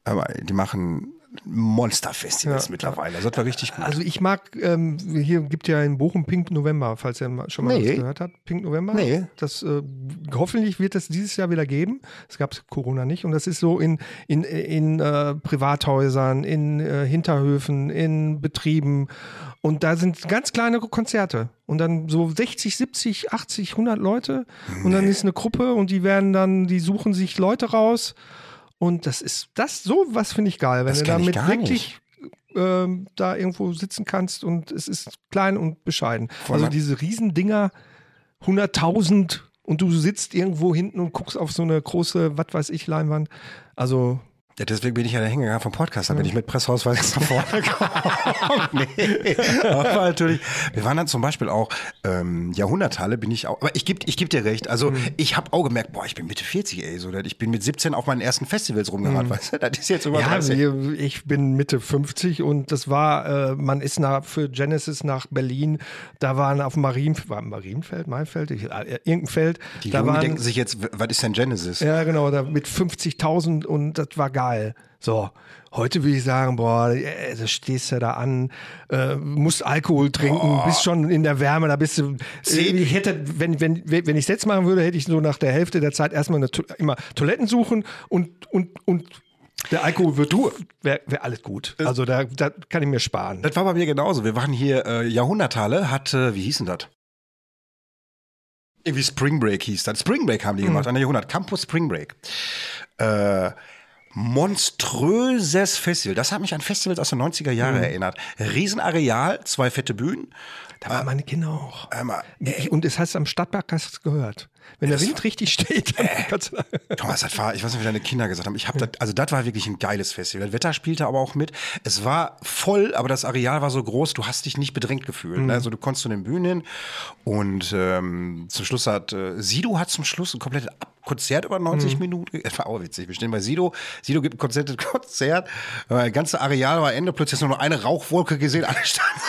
Aber die machen Monsterfestivals Ja. mittlerweile. Also das war richtig gut. Also ich mag, ähm, hier gibt ja in Bochum Pink November, falls ihr schon mal Nee. was gehört hat. Pink November. Nee. Das äh, hoffentlich wird es dieses Jahr wieder geben. Es gab Corona nicht. Und das ist so in, in, in äh, Privathäusern, in äh, Hinterhöfen, in Betrieben. Und da sind ganz kleine Konzerte. Und dann so 60, 70, 80, 100 Leute. Und dann ist eine Gruppe und die werden dann, die suchen sich Leute raus. Und das ist, das, so was finde ich geil. Wenn Das du damit wirklich ähm, da irgendwo sitzen kannst und es ist klein und bescheiden. Voll, also diese Riesendinger, 100.000 und du sitzt irgendwo hinten und guckst auf so eine große, was weiß ich, Leinwand. Also Ja, deswegen bin ich ja der Hingegangen vom Podcast, da bin ich mit Presseausweis jetzt [LAUGHS] nach vorne gekommen. [LAUGHS] nee. Aber natürlich, wir waren dann zum Beispiel auch ähm, Jahrhunderthalle, bin ich auch, aber ich gebe ich geb dir recht, also ich habe auch gemerkt, boah, ich bin Mitte 40, ey, so, ich bin mit 17 auf meinen ersten Festivals rumgerannt, weißt du, das ist jetzt über ja, 30. wir- ich bin Mitte 50 und das war, äh, man ist nach, für Genesis nach Berlin, da waren auf Marien, war Marienfeld, Mainfeld, ich, äh, irgendein Feld, Die da Jungen waren, denken sich jetzt, was ist denn Genesis? Ja, genau, da mit 50.000 und das war geil. So, heute würde ich sagen, boah, äh, da stehst du da an, äh, musst Alkohol trinken, bist schon in der Wärme, da bist du. Äh, ich hätte, wenn, wenn, wenn ich es jetzt machen würde, hätte ich so nach der Hälfte der Zeit erstmal eine, immer Toiletten suchen und, und, und der Alkohol wird du, wäre wär alles gut. Also da, da kann ich mir sparen. Das war bei mir genauso. Wir waren hier, äh, Jahrhunderthalle hat, äh, wie hieß denn das? Irgendwie Spring Break hieß das. Spring Break haben die gemacht, an der Jahrhundert. Campus Spring Break. Äh, monströses Festival. Das hat mich an Festivals aus den 90er Jahren erinnert. Riesenareal, zwei fette Bühnen. Da waren meine Kinder auch. Einmal, Ich- Und es heißt am Stadtpark hast gehört. Wenn der Wind richtig steht, dann kannst du Thomas, das war, ich weiß nicht, wie deine Kinder gesagt haben. Ich habe das, also das war wirklich ein geiles Festival. Das Wetter spielte aber auch mit. Es war voll, aber das Areal war so groß, du hast dich nicht bedrängt gefühlt. Ne? Also du konntest zu den Bühnen hin und ähm, zum Schluss hat äh, Sido hat zum Schluss ein komplettes Ab Konzert über 90 Minuten. Das war auch witzig. Wir stehen bei Sido. Sido gibt ein Konzert, Konzert. Äh, Das ganze Areal war Ende. Plötzlich hast du nur noch eine Rauchwolke gesehen. Alle standen.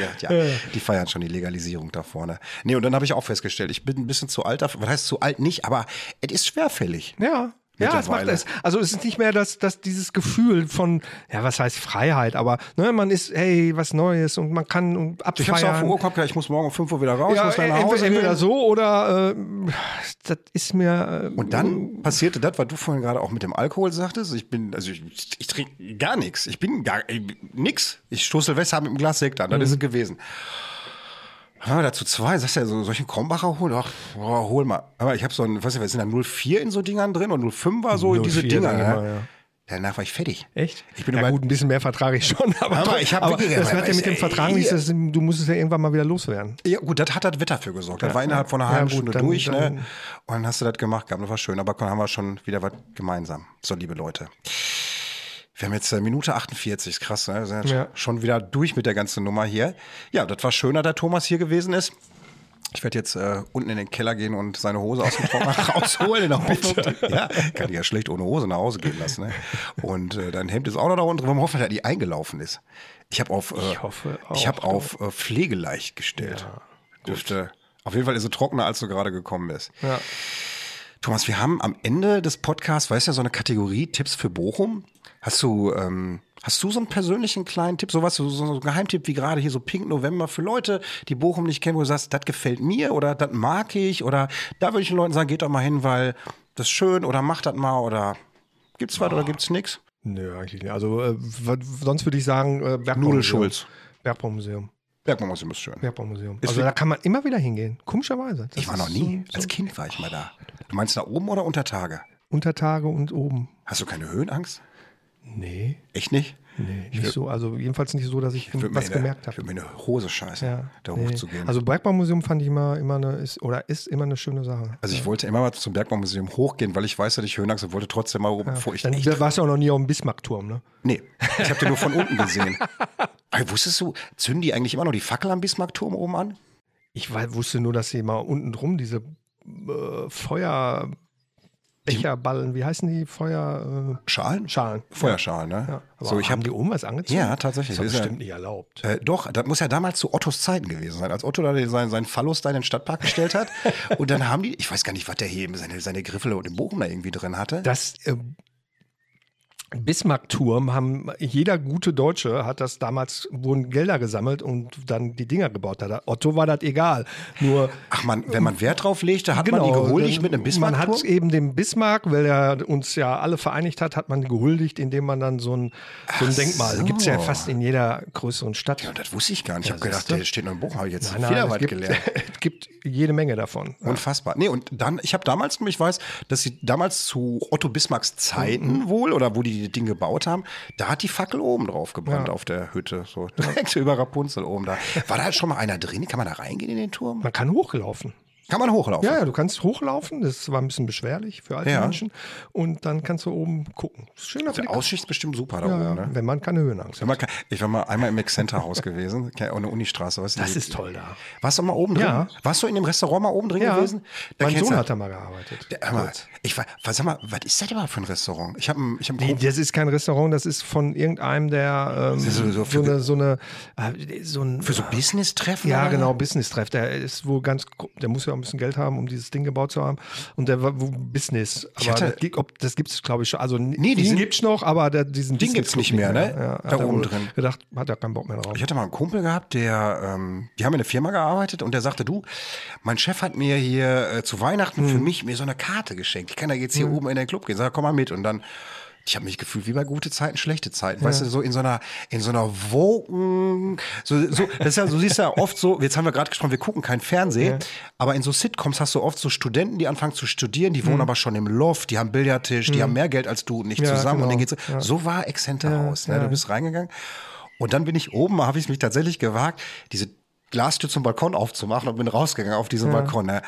gedacht, ja, die feiern schon die Legalisierung da vorne. Nee, und dann habe ich auch festgestellt, ich bin ein bisschen zu alt dafür. Was heißt zu alt nicht? Aber es ist schwerfällig. Ja. Ja, es macht es. Also es ist nicht mehr das, das, dieses Gefühl von, ja, was heißt Freiheit, aber ne, man ist, hey, was Neues und man kann und Ich hab's auf abfeiern. der Uhr gehabt, ich muss morgen um 5 Uhr wieder raus, ich ja, muss dann nach entweder, Hause entweder gehen. so oder äh, das ist mir. Äh, Und dann passierte das, was du vorhin gerade auch mit dem Alkohol sagtest. Ich bin, also ich, ich trinke gar nichts. Ich bin gar ich, nix. Ich stoße Silvester mit einem Glas Sekt an. Das ist es gewesen. Dann waren wir da zu zwei, sagst du ja, so, einen Krombacher holen? Ach, boah, hol mal. Aber ich habe so ein, was, was sind da 04 in so Dingern drin und 05 war so in diese 04 Dinger. Ne? immer, ja. Danach war ich fertig. Echt? Ich bin ja, gut, ein bisschen mehr vertrage ich schon, [LAUGHS] aber, Aber ich hab aber wirklich- das hat ja mit dem Vertrag nichts, das, du musst es ja irgendwann mal wieder loswerden. Ja, gut, das hat das Wetter für gesorgt. Das war innerhalb von einer Ja, halben gut, Stunde dann- durch, dann- ne? Und dann hast du das gemacht gehabt. Das war schön. Aber dann haben wir schon wieder was gemeinsam. So, liebe Leute. Wir haben jetzt äh, Minute 48, ist krass, ne? Wir sind Ja. schon wieder durch mit der ganzen Nummer hier. Ja, das war schöner, dass Thomas hier gewesen ist. Ich werde jetzt äh, unten in den Keller gehen und seine Hose aus dem Trockner [LAUGHS] rausholen. In der Hoffnung, ja, kann ich ja schlecht ohne Hose nach Hause gehen lassen. Ne? Und äh, dein Hemd ist auch noch da unten. Wir hoffen, dass die eingelaufen ist. Ich habe auf, äh, Ich hoffe ich auch, habe auf äh, pflegeleicht gestellt. Dürfte, auf jeden Fall ist sie trockener, als du gerade gekommen bist. Ja. Thomas, wir haben am Ende des Podcasts, weißt du, so eine Kategorie Tipps für Bochum. Hast du, ähm, hast du so einen persönlichen kleinen Tipp, sowas, so, so einen Geheimtipp wie gerade hier so Pink November für Leute, die Bochum nicht kennen, wo du sagst, das gefällt mir oder das mag ich oder da würde ich den Leuten sagen, geht doch mal hin, weil das ist schön oder macht das mal oder gibt's was oder gibt's nix? Nö, eigentlich nicht. Also äh, sonst würde ich sagen, äh, Bergbaumuseum. Nudelschulz. Bergbaumuseum. Bergbaumuseum ist schön. Bergbaumuseum. Ist Also da kann man immer wieder hingehen. Komischerweise. Das Ich war noch nie. So, Als so Kind war ich mal da. Du meinst da oben oder unter Tage? unter Tage und oben. Hast du keine Höhenangst? Nee, Echt nicht? nee, nicht so. Also jedenfalls nicht so, dass ich, mir was gemerkt Ich habe. würde mir eine Hose scheißen, Ja, da nee. hochzugehen. Also Bergbaumuseum fand ich immer, immer eine, ist, oder ist immer eine schöne Sache. Also ich wollte immer mal zum Bergbaumuseum hochgehen, weil ich weiß, dass ich Höhenangst habe, wollte trotzdem mal oben, bevor ich Dann echt... warst du auch noch nie auf dem Bismarckturm, ne? Nee, ich habe den nur von [LAUGHS] unten gesehen. Aber wusstest du, zünden die eigentlich immer noch die Fackel am Bismarckturm oben an? Ich wusste nur, dass sie mal unten drum diese äh, Feuerbecherballen, wie heißen die? Feuer... Schalen? Äh, Schalen. Feuerschalen, ne? Ja. Aber so, ich haben habe die oben was angezogen? Ja, tatsächlich. Das ist ist ja- bestimmt nicht erlaubt. Äh, doch, das muss ja damals zu Ottos Zeiten gewesen sein, als Otto da seinen, seinen Phallus da in den Stadtpark gestellt hat. [LAUGHS] und dann haben die, ich weiß gar nicht, was der hier eben seine, seine Griffel und den Bochum da irgendwie drin hatte. Das, äh, Bismarck-Turm haben, jeder gute Deutsche hat das damals, wurden Gelder gesammelt und dann die Dinger gebaut. Otto war das egal. Nur Ach man, wenn man Wert drauf legte, hat man die gehuldigt dann- mit einem Genau, Man Bismarck-Turm? hat eben dem Bismarck, weil er uns ja alle vereinigt hat, hat man gehuldigt, indem man dann so ein, so ein Denkmal, so. gibt es ja fast in jeder größeren Stadt. Ja, das wusste ich gar nicht. Ich Ja, habe gedacht, der steht noch im Buch, habe ich jetzt gibt, gelernt. [LAUGHS] es gibt jede Menge davon. Unfassbar. Nee, und dann, ich habe damals, ich weiß, dass sie damals zu Otto Bismarcks Zeiten Mhm. wohl, oder wo die die Dinge gebaut haben, da hat die Fackel oben drauf gebrannt auf der Hütte. So [LAUGHS] direkt über Rapunzel oben da. War da schon mal einer drin? Kann man da reingehen in den Turm? Man kann hochlaufen. Kann man hochlaufen? Ja, ja, du kannst hochlaufen. Das war ein bisschen beschwerlich für alte Ja. Menschen. Und dann kannst du oben gucken. Schöner Der Blick. Aussicht ist bestimmt super da Ja, oben, ne? wenn man keine Höhenangst Wenn hat. man kann, ich war mal einmal im Mac-Center-Haus gewesen, [LAUGHS] der Unistraße. Weißt du, Das die- ist toll da. Warst du mal oben drin? Ja. Warst du in dem Restaurant mal oben drin gewesen? Da mein Sohn hat da mal gearbeitet. Der, mal, ich war, sag mal, was ist das überhaupt für ein Restaurant? Ich habe ich hab Nee, das ist kein Restaurant, das ist von irgendeinem der ähm, so- so so, für- eine, so eine äh, so ein für so Business-Treffen? ja genau Business-Treff. Der ist wohl ganz, der muss ja auch ein bisschen Geld haben, um dieses Ding gebaut zu haben. Und der war Business. Aber hatte- das, gibt- ob, das gibt es glaube ich schon. Also Nee, nee, die den sind- gibt's noch, aber der, diesen Den gibt's nicht mehr, ne? Ja, Da oben drin. Gedacht, hat er keinen Bock mehr drauf. Ich hatte mal einen Kumpel gehabt, der, ähm, die haben in einer Firma gearbeitet und der sagte, du, mein Chef hat mir hier äh, zu Weihnachten für mich mir so eine Karte geschenkt. Ich kann da jetzt hier oben in den Club gehen. Sag, komm mal mit. Und dann, ich habe mich gefühlt wie bei gute Zeiten, schlechte Zeiten. Weißt du, so in so einer, in so einer Woken, so, so, das ist ja, so siehst du ja oft so, jetzt haben wir gerade gesprochen, wir gucken kein Fernsehen, aber in so Sitcoms hast du oft so Studenten, die anfangen zu studieren, die wohnen aber schon im Loft, die haben Billardtisch, die haben mehr Geld als du und nicht Ja, zusammen und genau. dann geht's so. So war Exzenter Haus, ne? Du bist reingegangen und dann bin ich oben, habe ich mich tatsächlich gewagt, diese Glastür zum Balkon aufzumachen und bin rausgegangen auf diesen Balkon. Ne?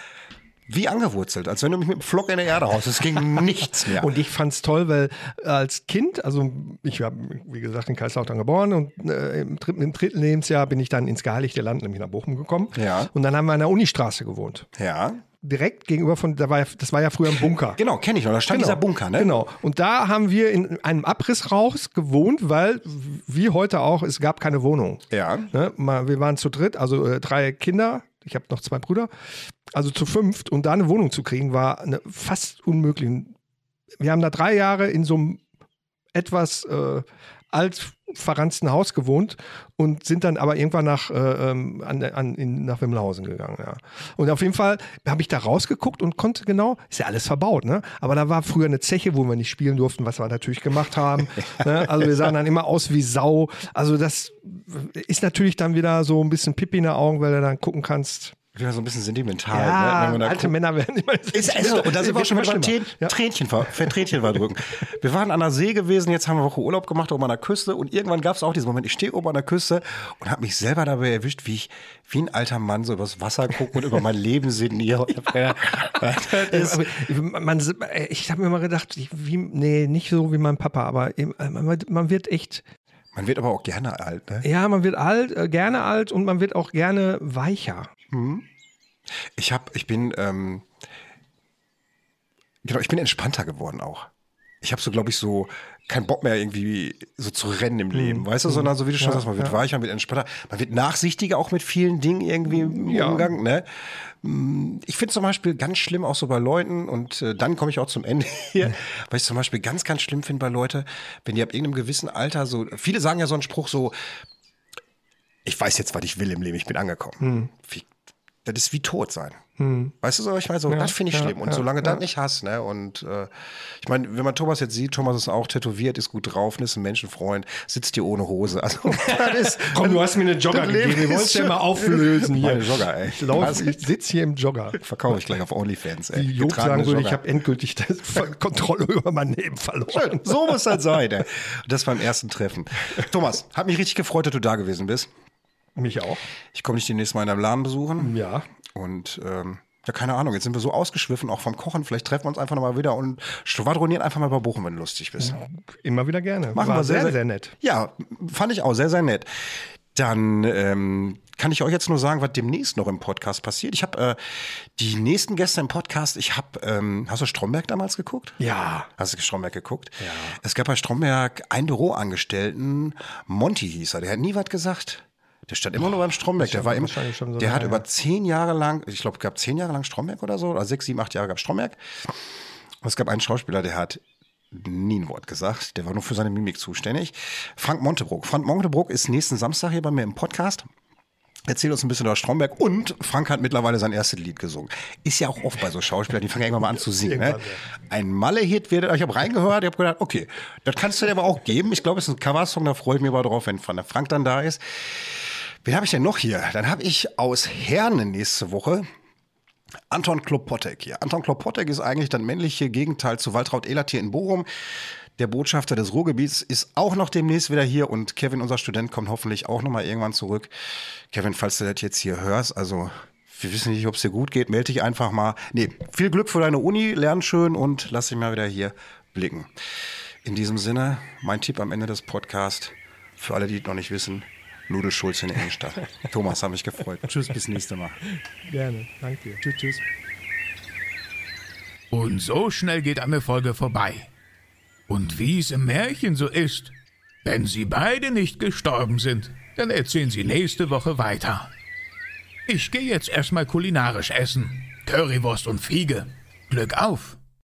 Wie angewurzelt, als wenn du mich mit dem Flock in der Erde haust. Es ging [LAUGHS] nichts mehr. Und ich fand's toll, weil als Kind, also ich habe, wie gesagt, in Kaiserslautern geboren und äh, im, dritten, im dritten Lebensjahr bin ich dann ins Geheiligte Land, nämlich nach Bochum gekommen. Ja. Und dann haben wir an der Unistraße gewohnt. ja, Direkt gegenüber von, da war ja, das war ja früher ein Bunker. genau, kenne ich noch. Da stand dieser Bunker, ne? Genau. Und da haben wir in einem Abrisshaus gewohnt, weil, wie heute auch, es gab keine Wohnung. Ja. Ne? Wir waren zu dritt, also äh, drei Kinder. Ich habe noch zwei Brüder. Also zu fünft. Und da eine Wohnung zu kriegen, war eine, fast unmöglich. Wir haben da drei Jahre in so einem etwas äh, alt verranzten Haus gewohnt und sind dann aber irgendwann nach, äh, ähm, an, an, in, nach Wimmelhausen gegangen. Ja. Und auf jeden Fall habe ich da rausgeguckt und konnte genau, ist ja alles verbaut, ne? aber da war früher eine Zeche, wo wir nicht spielen durften, was wir natürlich gemacht haben. [LAUGHS] ne? Also wir sahen dann immer aus wie Sau. Also das ist natürlich dann wieder so ein bisschen Pipi in den Augen, weil du dann gucken kannst. Wieder so ein bisschen sentimental. Ja, ne? Man da alte guckt. Männer werden immer. Ist, ist so. Und da sind wir auch schon beim Trän Ja. Tränchen, ver Tränchen verdrücken. Wir waren an der See gewesen, jetzt haben wir eine Woche Urlaub gemacht oben an der Küste und irgendwann gab es auch diesen Moment, ich stehe oben an der Küste und habe mich selber dabei erwischt, wie ich wie ein alter Mann so übers Wasser gucke und über mein Leben sinniere. [LAUGHS] Ich das [LAUGHS] ist- man, ich habe mir mal gedacht, ich- wie, nee, nicht so wie mein Papa, aber man wird echt, Man wird aber auch gerne alt, ne? ja, man wird alt, äh, gerne alt und man wird auch gerne weicher. Ich hab, ich bin, ähm, genau, ich bin entspannter geworden auch. Ich habe so, glaube ich, so keinen Bock mehr irgendwie so zu rennen im Leben, weißt du, sondern so wie du schon sagst, man wird weicher, man wird entspannter, man wird nachsichtiger auch mit vielen Dingen irgendwie im Ja. Umgang, ne? Mm, Ich finde zum Beispiel ganz schlimm auch so bei Leuten und äh, dann komme ich auch zum Ende [LAUGHS] hier, weil ich zum Beispiel ganz, ganz schlimm finde bei Leuten, wenn die ab irgendeinem gewissen Alter so, viele sagen ja so einen Spruch so, ich weiß jetzt, was ich will im Leben, ich bin angekommen. Wie, das ist wie tot sein. Weißt du so, ich meine, so, das finde ich ja, schlimm. Und ja, solange du ja. das nicht hast, ne, und äh, ich meine, wenn man Thomas jetzt sieht, Thomas ist auch tätowiert, ist gut drauf, ist ein Menschenfreund, sitzt hier ohne Hose. Also, [LAUGHS] das ist, Komm, du hast mir eine Jogger gegeben, wir wollen es ist ja mal auflösen hier. Meine Jogger, ey. Ich, lauf, ich sitze hier im Jogger. Verkaufe ich gleich auf OnlyFans, ey. Wie Job sagen würde, ich habe endgültig die Kontrolle über mein Leben verloren. So muss das sein, ey. Das beim ersten Treffen. Thomas, hat mich richtig gefreut, dass du da gewesen bist. Mich auch. Ich komme dich demnächst mal in deinem Laden besuchen. Ja. Und ähm, ja, keine Ahnung, jetzt sind wir so ausgeschwiffen, auch vom Kochen. Vielleicht treffen wir uns einfach nochmal wieder und schwadronieren einfach mal bei Bochum, wenn du lustig bist. Immer wieder gerne. Machen War wir sehr, sehr, nett. Ja, fand ich auch sehr, sehr nett. Dann ähm, kann ich euch jetzt nur sagen, was demnächst noch im Podcast passiert. Ich habe äh, die nächsten Gäste im Podcast. Ich habe, ähm, hast du Stromberg damals geguckt? Ja. Hast du Stromberg geguckt? Ja. Es gab bei Stromberg einen Büroangestellten, Monty hieß er, der hat nie was gesagt. Der stand immer nur beim Stromberg. Der war immer, so der hat über zehn Jahre lang, ich glaube, gab zehn Jahre lang Stromberg oder so, oder sechs, sieben, acht Jahre gab Stromberg. Und es gab einen Schauspieler, der hat nie ein Wort gesagt. Der war nur für seine Mimik zuständig. Frank Montebrook. Frank Montebrook ist nächsten Samstag hier bei mir im Podcast. Erzählt uns ein bisschen über Stromberg und Frank hat mittlerweile sein erstes Lied gesungen. Ist ja auch oft bei so Schauspielern, die fangen irgendwann mal an zu singen. Ne? Ein Malle-Hit wird, ich habe reingehört, ich habe gedacht, okay, das kannst du dir aber auch geben. Ich glaube, es ist ein Coversong, da freue ich mich aber drauf, wenn Frank dann da ist. Wen habe ich denn noch hier? Dann habe ich aus Herne nächste Woche Anton Klopotek hier. Anton Klopotek ist eigentlich das männliche Gegenteil zu Waltraud Ehlert hier in Bochum. Der Botschafter des Ruhrgebiets ist auch noch demnächst wieder hier und Kevin, unser Student, kommt hoffentlich auch noch mal irgendwann zurück. Kevin, falls du das jetzt hier hörst, also wir wissen nicht, ob es dir gut geht, melde dich einfach mal. Nee, viel Glück für deine Uni, lern schön und lass dich mal wieder hier blicken. In diesem Sinne, mein Tipp am Ende des Podcasts, für alle, die es noch nicht wissen, Nudelschulz in der Innenstadt. Thomas, hat mich gefreut. Tschüss, bis nächste Mal. Gerne, danke dir. Tschüss, tschüss. Und so schnell geht eine Folge vorbei. Und wie es im Märchen so ist, wenn sie beide nicht gestorben sind, dann erzählen sie nächste Woche weiter. Ich gehe jetzt erstmal kulinarisch essen. Currywurst und Fiege. Glück auf!